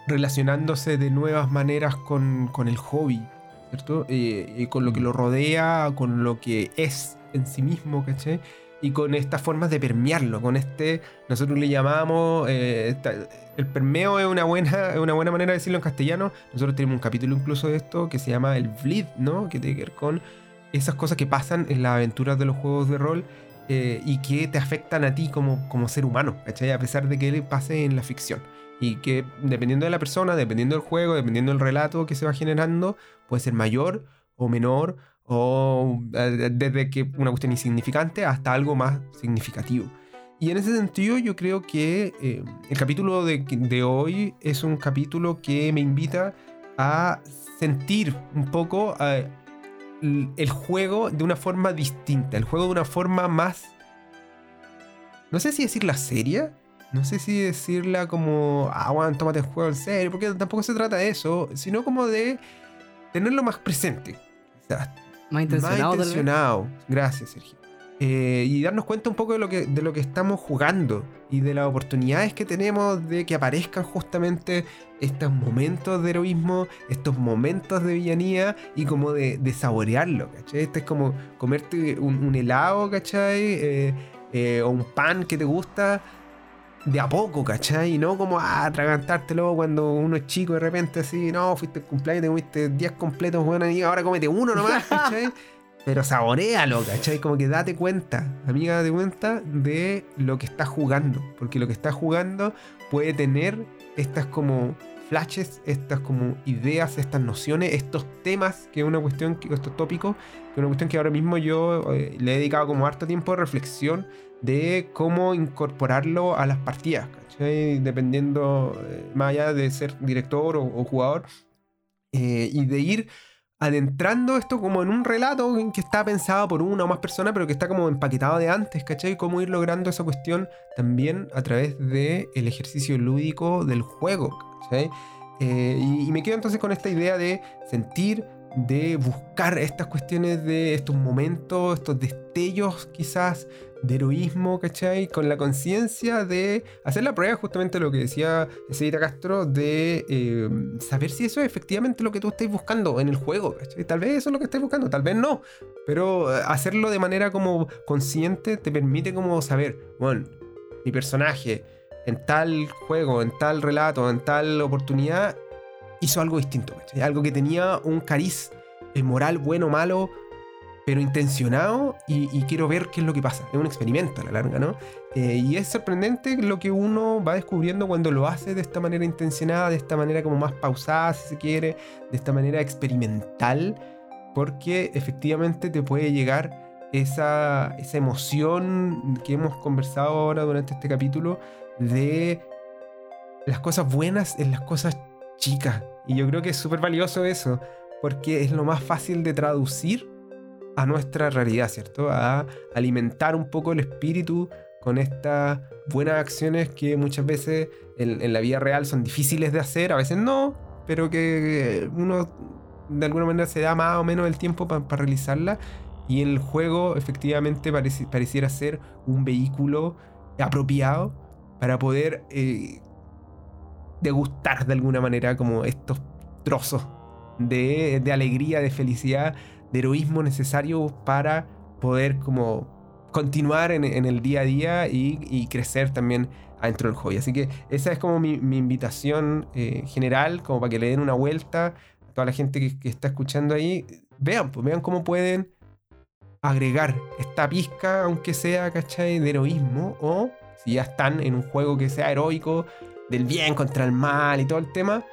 relacionándose de nuevas maneras con, con el hobby, ¿cierto? Eh, y con lo que lo rodea, con lo que es en sí mismo, ¿cachai? Y con estas formas de permearlo, con este, nosotros le llamamos, eh, el permeo es una, buena, es una buena manera de decirlo en castellano, nosotros tenemos un capítulo incluso de esto que se llama el bleed, ¿no? Que tiene que ver con esas cosas que pasan en las aventuras de los juegos de rol eh, y que te afectan a ti como, como ser humano, ¿cachai? A pesar de que pase en la ficción. Y que dependiendo de la persona, dependiendo del juego, dependiendo del relato que se va generando, puede ser mayor o menor o eh, desde que una cuestión insignificante hasta algo más significativo. Y en ese sentido yo creo que eh, el capítulo de, de hoy es un capítulo que me invita a sentir un poco eh, el juego de una forma distinta, el juego de una forma más... No sé si decirla seria, no sé si decirla como, ah, bueno, tómate el juego en serio, porque tampoco se trata de eso, sino como de tenerlo más presente. Sea, Más intencionado, más intencionado. Gracias, Sergio. Eh, y darnos cuenta un poco de lo, que, de lo que estamos jugando y de las oportunidades que tenemos de que aparezcan justamente estos momentos de heroísmo, estos momentos de villanía y como de, de saborearlo, ¿cachai? Este es como comerte un, un helado, ¿cachai? Eh, eh, o un pan que te gusta de a poco, ¿cachai? Y no como a atragantártelo cuando uno es chico de repente así, no, fuiste el cumpleaños, te comiste 10 completos, bueno, y ahora cómete uno nomás, ¿cachai? Pero saborealo, ¿cachai? Como que date cuenta, amiga, date cuenta de lo que estás jugando. Porque lo que estás jugando puede tener estas como flashes, estas como ideas, estas nociones, estos temas, que es una cuestión, estos tópicos, que es una cuestión que ahora mismo yo eh, le he dedicado como harto tiempo de reflexión de cómo incorporarlo a las partidas. Dependiendo, eh, más allá de ser director o, jugador, eh, y de ir adentrando esto como en un relato que está pensado por una o más personas, pero que está como empaquetado de antes, ¿cachai? Cómo ir logrando esa cuestión también a través del el ejercicio lúdico del juego, ¿cachai? Eh, y, y me quedo entonces con esta idea de sentir, de buscar estas cuestiones de estos momentos, estos destellos quizás de heroísmo, ¿cachai? Con la conciencia de hacer la prueba, justamente lo que decía Ezeita Castro, de eh, saber si eso es efectivamente lo que tú estáis buscando en el juego, ¿cachai? Tal vez eso es lo que estáis buscando, tal vez no, pero eh, hacerlo de manera como consciente te permite como saber, bueno, mi personaje en tal juego, en tal relato, en tal oportunidad, hizo algo distinto. Algo que tenía un cariz eh, moral bueno o malo pero intencionado y, y quiero ver qué es lo que pasa. Es un experimento a la larga, ¿no? Eh, y es sorprendente lo que uno va descubriendo cuando lo hace de esta manera intencionada, de esta manera como más pausada, si se quiere, de esta manera experimental, porque efectivamente te puede llegar esa, esa emoción que hemos conversado ahora durante este capítulo de las cosas buenas en las cosas chicas. Y yo creo que es súper valioso eso, porque es lo más fácil de traducir a nuestra realidad, ¿cierto? A alimentar un poco el espíritu con estas buenas acciones que muchas veces en, la vida real son difíciles de hacer, a veces no, pero que uno de alguna manera se da más o menos el tiempo para realizarla. Y el juego efectivamente pareciera ser un vehículo apropiado para poder eh, degustar de alguna manera como estos trozos de, de alegría, de felicidad, de heroísmo necesario para poder como continuar en, el día a día y, crecer también adentro del hobby. Así que esa es como mi, invitación eh, general, como para que le den una vuelta a toda la gente que, está escuchando ahí. Vean, pues vean cómo pueden agregar esta pizca, aunque sea, ¿cachai? De heroísmo. O si ya están en un juego que sea heroico, del bien contra el mal y todo el tema,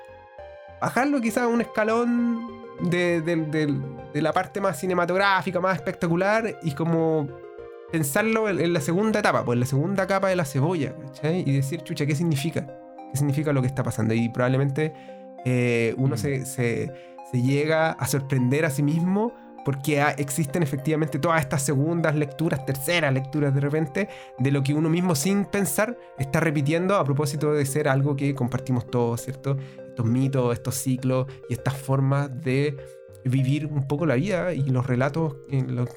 bajarlo quizás a un escalón de, de, la parte más cinematográfica, más espectacular y como pensarlo en, la segunda etapa, pues en la segunda capa de la cebolla, ¿cachai? Y decir, chucha, ¿qué significa? ¿Qué significa lo que está pasando? Y probablemente eh, uno se, se, se, llega a sorprender a sí mismo porque existen efectivamente todas estas segundas lecturas, terceras lecturas de repente, de lo que uno mismo sin pensar está repitiendo a propósito de ser algo que compartimos todos, ¿cierto? Estos mitos, estos ciclos y estas formas de vivir un poco la vida y los relatos en los,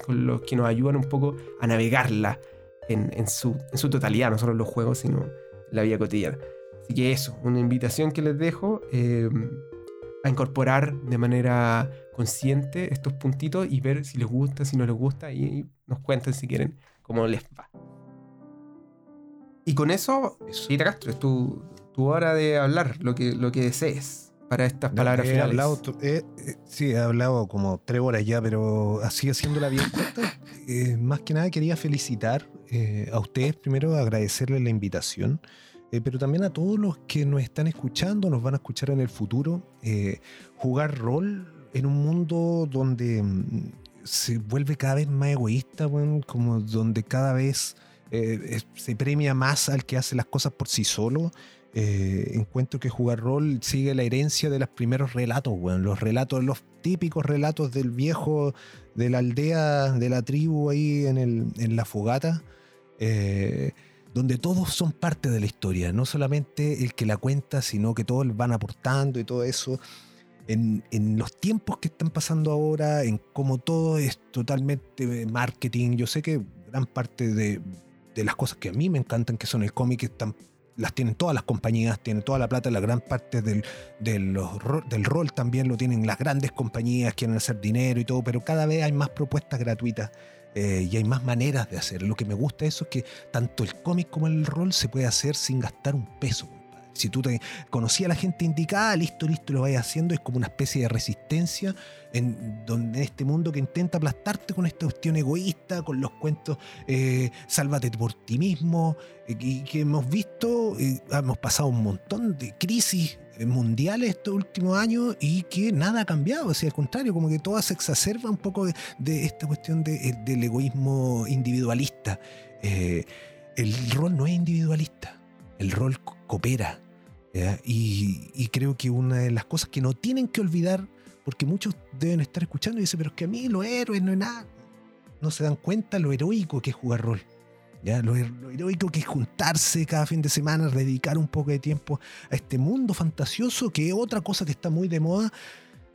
que nos ayudan un poco a navegarla en, su, totalidad, no solo en los juegos, sino la vida cotidiana. Así que eso, una invitación que les dejo eh, a incorporar de manera consciente estos puntitos y ver si les gusta, si no les gusta y, nos cuenten si quieren cómo les va. Y con eso, Rita Castro, es tu, hora de hablar lo que, lo que desees para estas palabras finales. Hablado, eh, eh, sí, he hablado como tres horas ya, pero así haciéndola bien corta. Eh, más que nada quería felicitar a ustedes primero, agradecerles la invitación, pero también a todos los que nos están escuchando, nos van a escuchar en el futuro. jugar rol en un mundo donde mm, se vuelve cada vez más egoísta, como donde cada vez se premia más al que hace las cosas por sí solo. Eh, encuentro que jugar rol sigue la herencia de los primeros relatos, bueno, los relatos, los típicos relatos del viejo de la aldea, de la tribu ahí en la fogata, eh, donde todos son parte de la historia, no solamente el que la cuenta, sino que todos van aportando y todo eso. En, en, los tiempos que están pasando ahora, en cómo todo es totalmente marketing. Yo sé que gran parte de, las cosas que a mí me encantan, que son el cómic, están las tienen todas las compañías, tienen toda la plata, la gran parte del, del, del rol también lo tienen las grandes compañías, quieren hacer dinero y todo, pero cada vez hay más propuestas gratuitas eh, y hay más maneras de hacer. Lo que me gusta eso es que tanto el cómic como el rol se puede hacer sin gastar un peso. Si tú te conocías a la gente indicada, listo, listo, lo vayas haciendo, es como una especie de resistencia en, donde, este mundo que intenta aplastarte con esta cuestión egoísta, con los cuentos eh, sálvate por ti mismo, eh, y que hemos visto, eh, hemos pasado un montón de crisis mundiales estos últimos años y que nada ha cambiado, o sea, al contrario, como que todo se exacerba un poco de, esta cuestión del egoísmo individualista. el rol no es individualista, el rol coopera, y, creo que una de las cosas que no tienen que olvidar, porque muchos deben estar escuchando y dicen, pero es que a mí los héroes no es nada. No se dan cuenta lo heroico que es jugar rol. ¿ya? Lo, heroico que es juntarse cada fin de semana, dedicar un poco de tiempo a este mundo fantasioso, que es otra cosa que está muy de moda,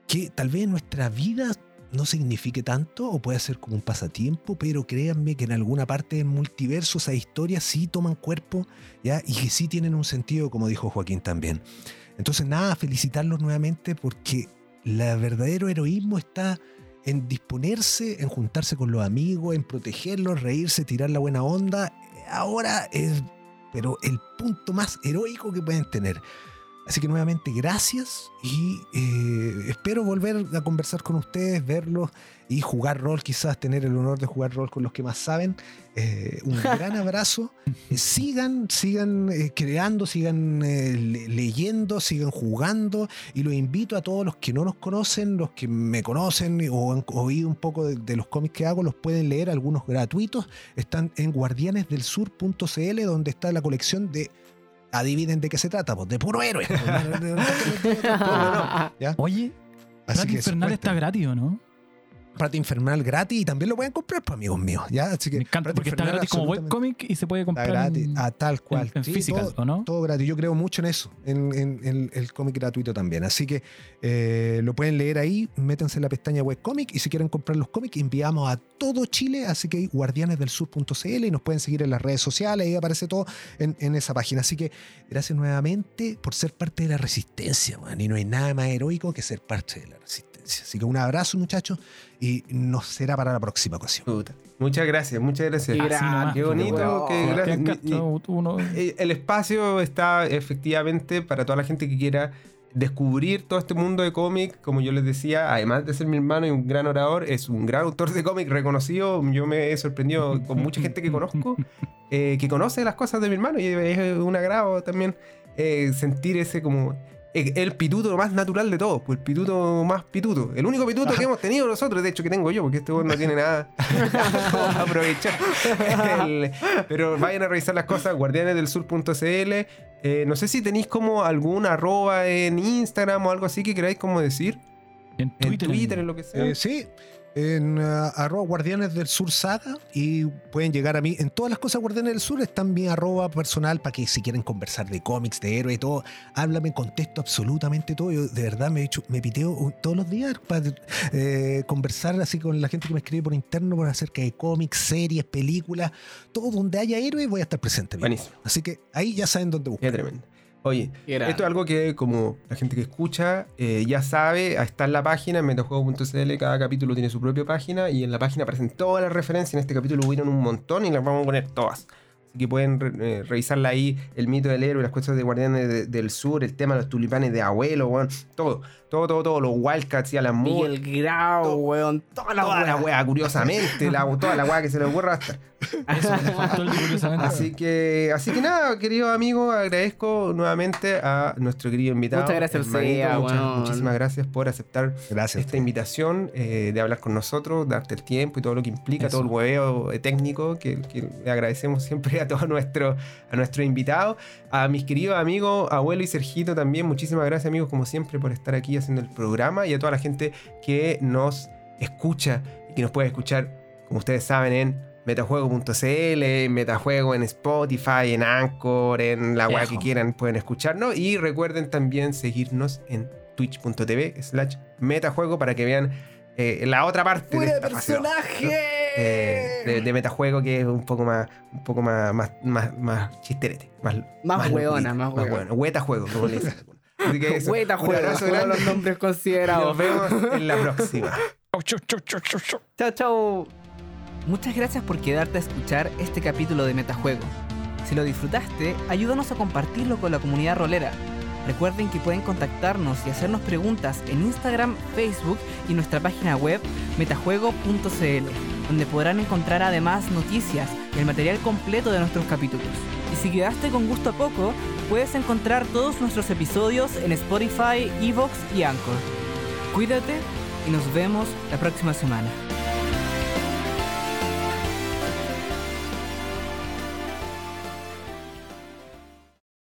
que tal vez en nuestra vida no signifique tanto o puede ser como un pasatiempo, pero créanme que en alguna parte del multiverso esas historias sí toman cuerpo ¿ya? y que sí tienen un sentido, como dijo Joaquín también. Entonces, nada, felicitarlos nuevamente porque el verdadero heroísmo está en disponerse, en juntarse con los amigos, en protegerlos, reírse, tirar la buena onda. Ahora es, pero el punto más heroico que pueden tener. Así que nuevamente gracias y eh, espero volver a conversar con ustedes, verlos y jugar rol, quizás tener el honor de jugar rol con los que más saben. Eh, un gran abrazo. Eh, sigan, sigan eh, creando, sigan le- leyendo, sigan jugando y los invito a todos los que no nos conocen, los que me conocen o han oído un poco de, de los cómics que hago, los pueden leer, algunos gratuitos. Están en guardianesdelsur.cl donde está la colección de... Adivinen de qué se trata, pues de puro héroe. ¿Ya? Oye, Así que Infernal está gratis, ¿o no? Prato Infernal gratis y también lo pueden comprar, pues, amigos míos. ¿ya? Así que Me encanta porque está gratis como webcomic y se puede Está comprar gratis, en, a tal cual. en- en Sí, physical, todo, ¿o no? todo gratis. Yo creo mucho en eso, en, el cómic gratuito también. Así que eh, lo pueden leer ahí, métanse en la pestaña webcomic y si quieren comprar los cómics, enviamos a todo Chile, así que guardianesdelsur.cl y nos pueden seguir en las redes sociales, ahí aparece todo en, en esa página. Así que gracias nuevamente por ser parte de la resistencia, man, y no hay nada más heroico que ser parte de la resistencia. Así que un abrazo, muchachos, y nos será para la próxima ocasión. Muchas gracias, muchas gracias. Qué Qué bonito, qué acá Ni- Eh, El espacio está efectivamente para toda la gente que quiera descubrir todo este mundo de cómic. Como yo les decía, además de ser mi hermano y un gran orador, es un gran autor de cómic reconocido. Yo me he sorprendido con mucha gente que conozco, eh, que conoce las cosas de mi hermano y es un agrado también eh, sentir ese como... El pituto más natural de todos, pues el pituto más pituto. El único pituto que hemos tenido nosotros, de hecho, que tengo yo, porque este no tiene nada aprovechar. El- pero vayan a revisar las cosas, guardianesdelsur.cl. Eh, no sé si tenéis como algún arroba en Instagram o algo así que queráis como decir. En En Twitter. Twitter, en lo que sea. Eh, sí, en ah, arroba Guardianes del Sur Saga y pueden llegar a mí. En todas las cosas Guardianes del Sur están mi arroba personal para que si quieren conversar de cómics, de héroes y todo, háblame, contesto absolutamente todo. Yo de verdad me, he hecho, me piteo uh, todos los días para eh, conversar así con la gente que me escribe por interno por acerca de cómics, series, películas, todo donde haya héroes voy a estar presente. Buenísimo. Así que ahí ya saben dónde Qué buscar. Oye, esto es algo que como la gente que escucha eh, ya sabe, está en la página, en metajuego.cl, cada capítulo tiene su propia página y en la página aparecen todas las referencias, en este capítulo hubieron un montón y las vamos a poner todas. Así que pueden re- eh, revisarla ahí, el mito del héroe, las cosas de Guardianes de- del Sur, el tema de los tulipanes de abuelo, todo, todo, todo, todo, los Wildcats y Alan Moore, Miguel Grau, weón. Toda la toda la weá. wea, curiosamente, la, toda la wea que se le ocurra hasta. Eso el curiosamente. Así que, así que nada, querido amigo, agradezco nuevamente a nuestro querido invitado. Muchas gracias, muchas-. Muchísimas gracias por aceptar Gracias. esta invitación eh, de hablar con nosotros, darte el tiempo y todo lo que implica, Eso. todo el hueveo eh, técnico que, que le agradecemos siempre a todos nuestros a nuestros invitados. A mis queridos amigos, abuelo y Sergito también, muchísimas gracias amigos como siempre por estar aquí haciendo el programa y a toda la gente que nos escucha y que nos puede escuchar, como ustedes saben, en metajuego.cl, en metajuego en Spotify, en Anchor, en la web que quieran pueden escucharnos y recuerden también seguirnos en twitch.tv slash metajuego para que vean eh, la otra parte de, esta dos, eh, de, de metajuego que es un poco más un poco más más, más, más chisterete más, Más hueona, más hueona. hueta juego como le dicen. Así que eso, juego, todos los nombres considerados. nos vemos en la próxima Chau, chau, chau, chau, chau. Chao, chao. Muchas gracias por quedarte a escuchar este capítulo de Metajuego. Si lo disfrutaste, ayúdanos a compartirlo con la comunidad rolera. Recuerden que pueden contactarnos y hacernos preguntas en Instagram, Facebook y nuestra página web metajuego.cl, donde podrán encontrar además noticias y el material completo de nuestros capítulos. Y si quedaste con gusto a poco, puedes encontrar todos nuestros episodios en Spotify, Evox y Anchor. Cuídate y nos vemos la próxima semana.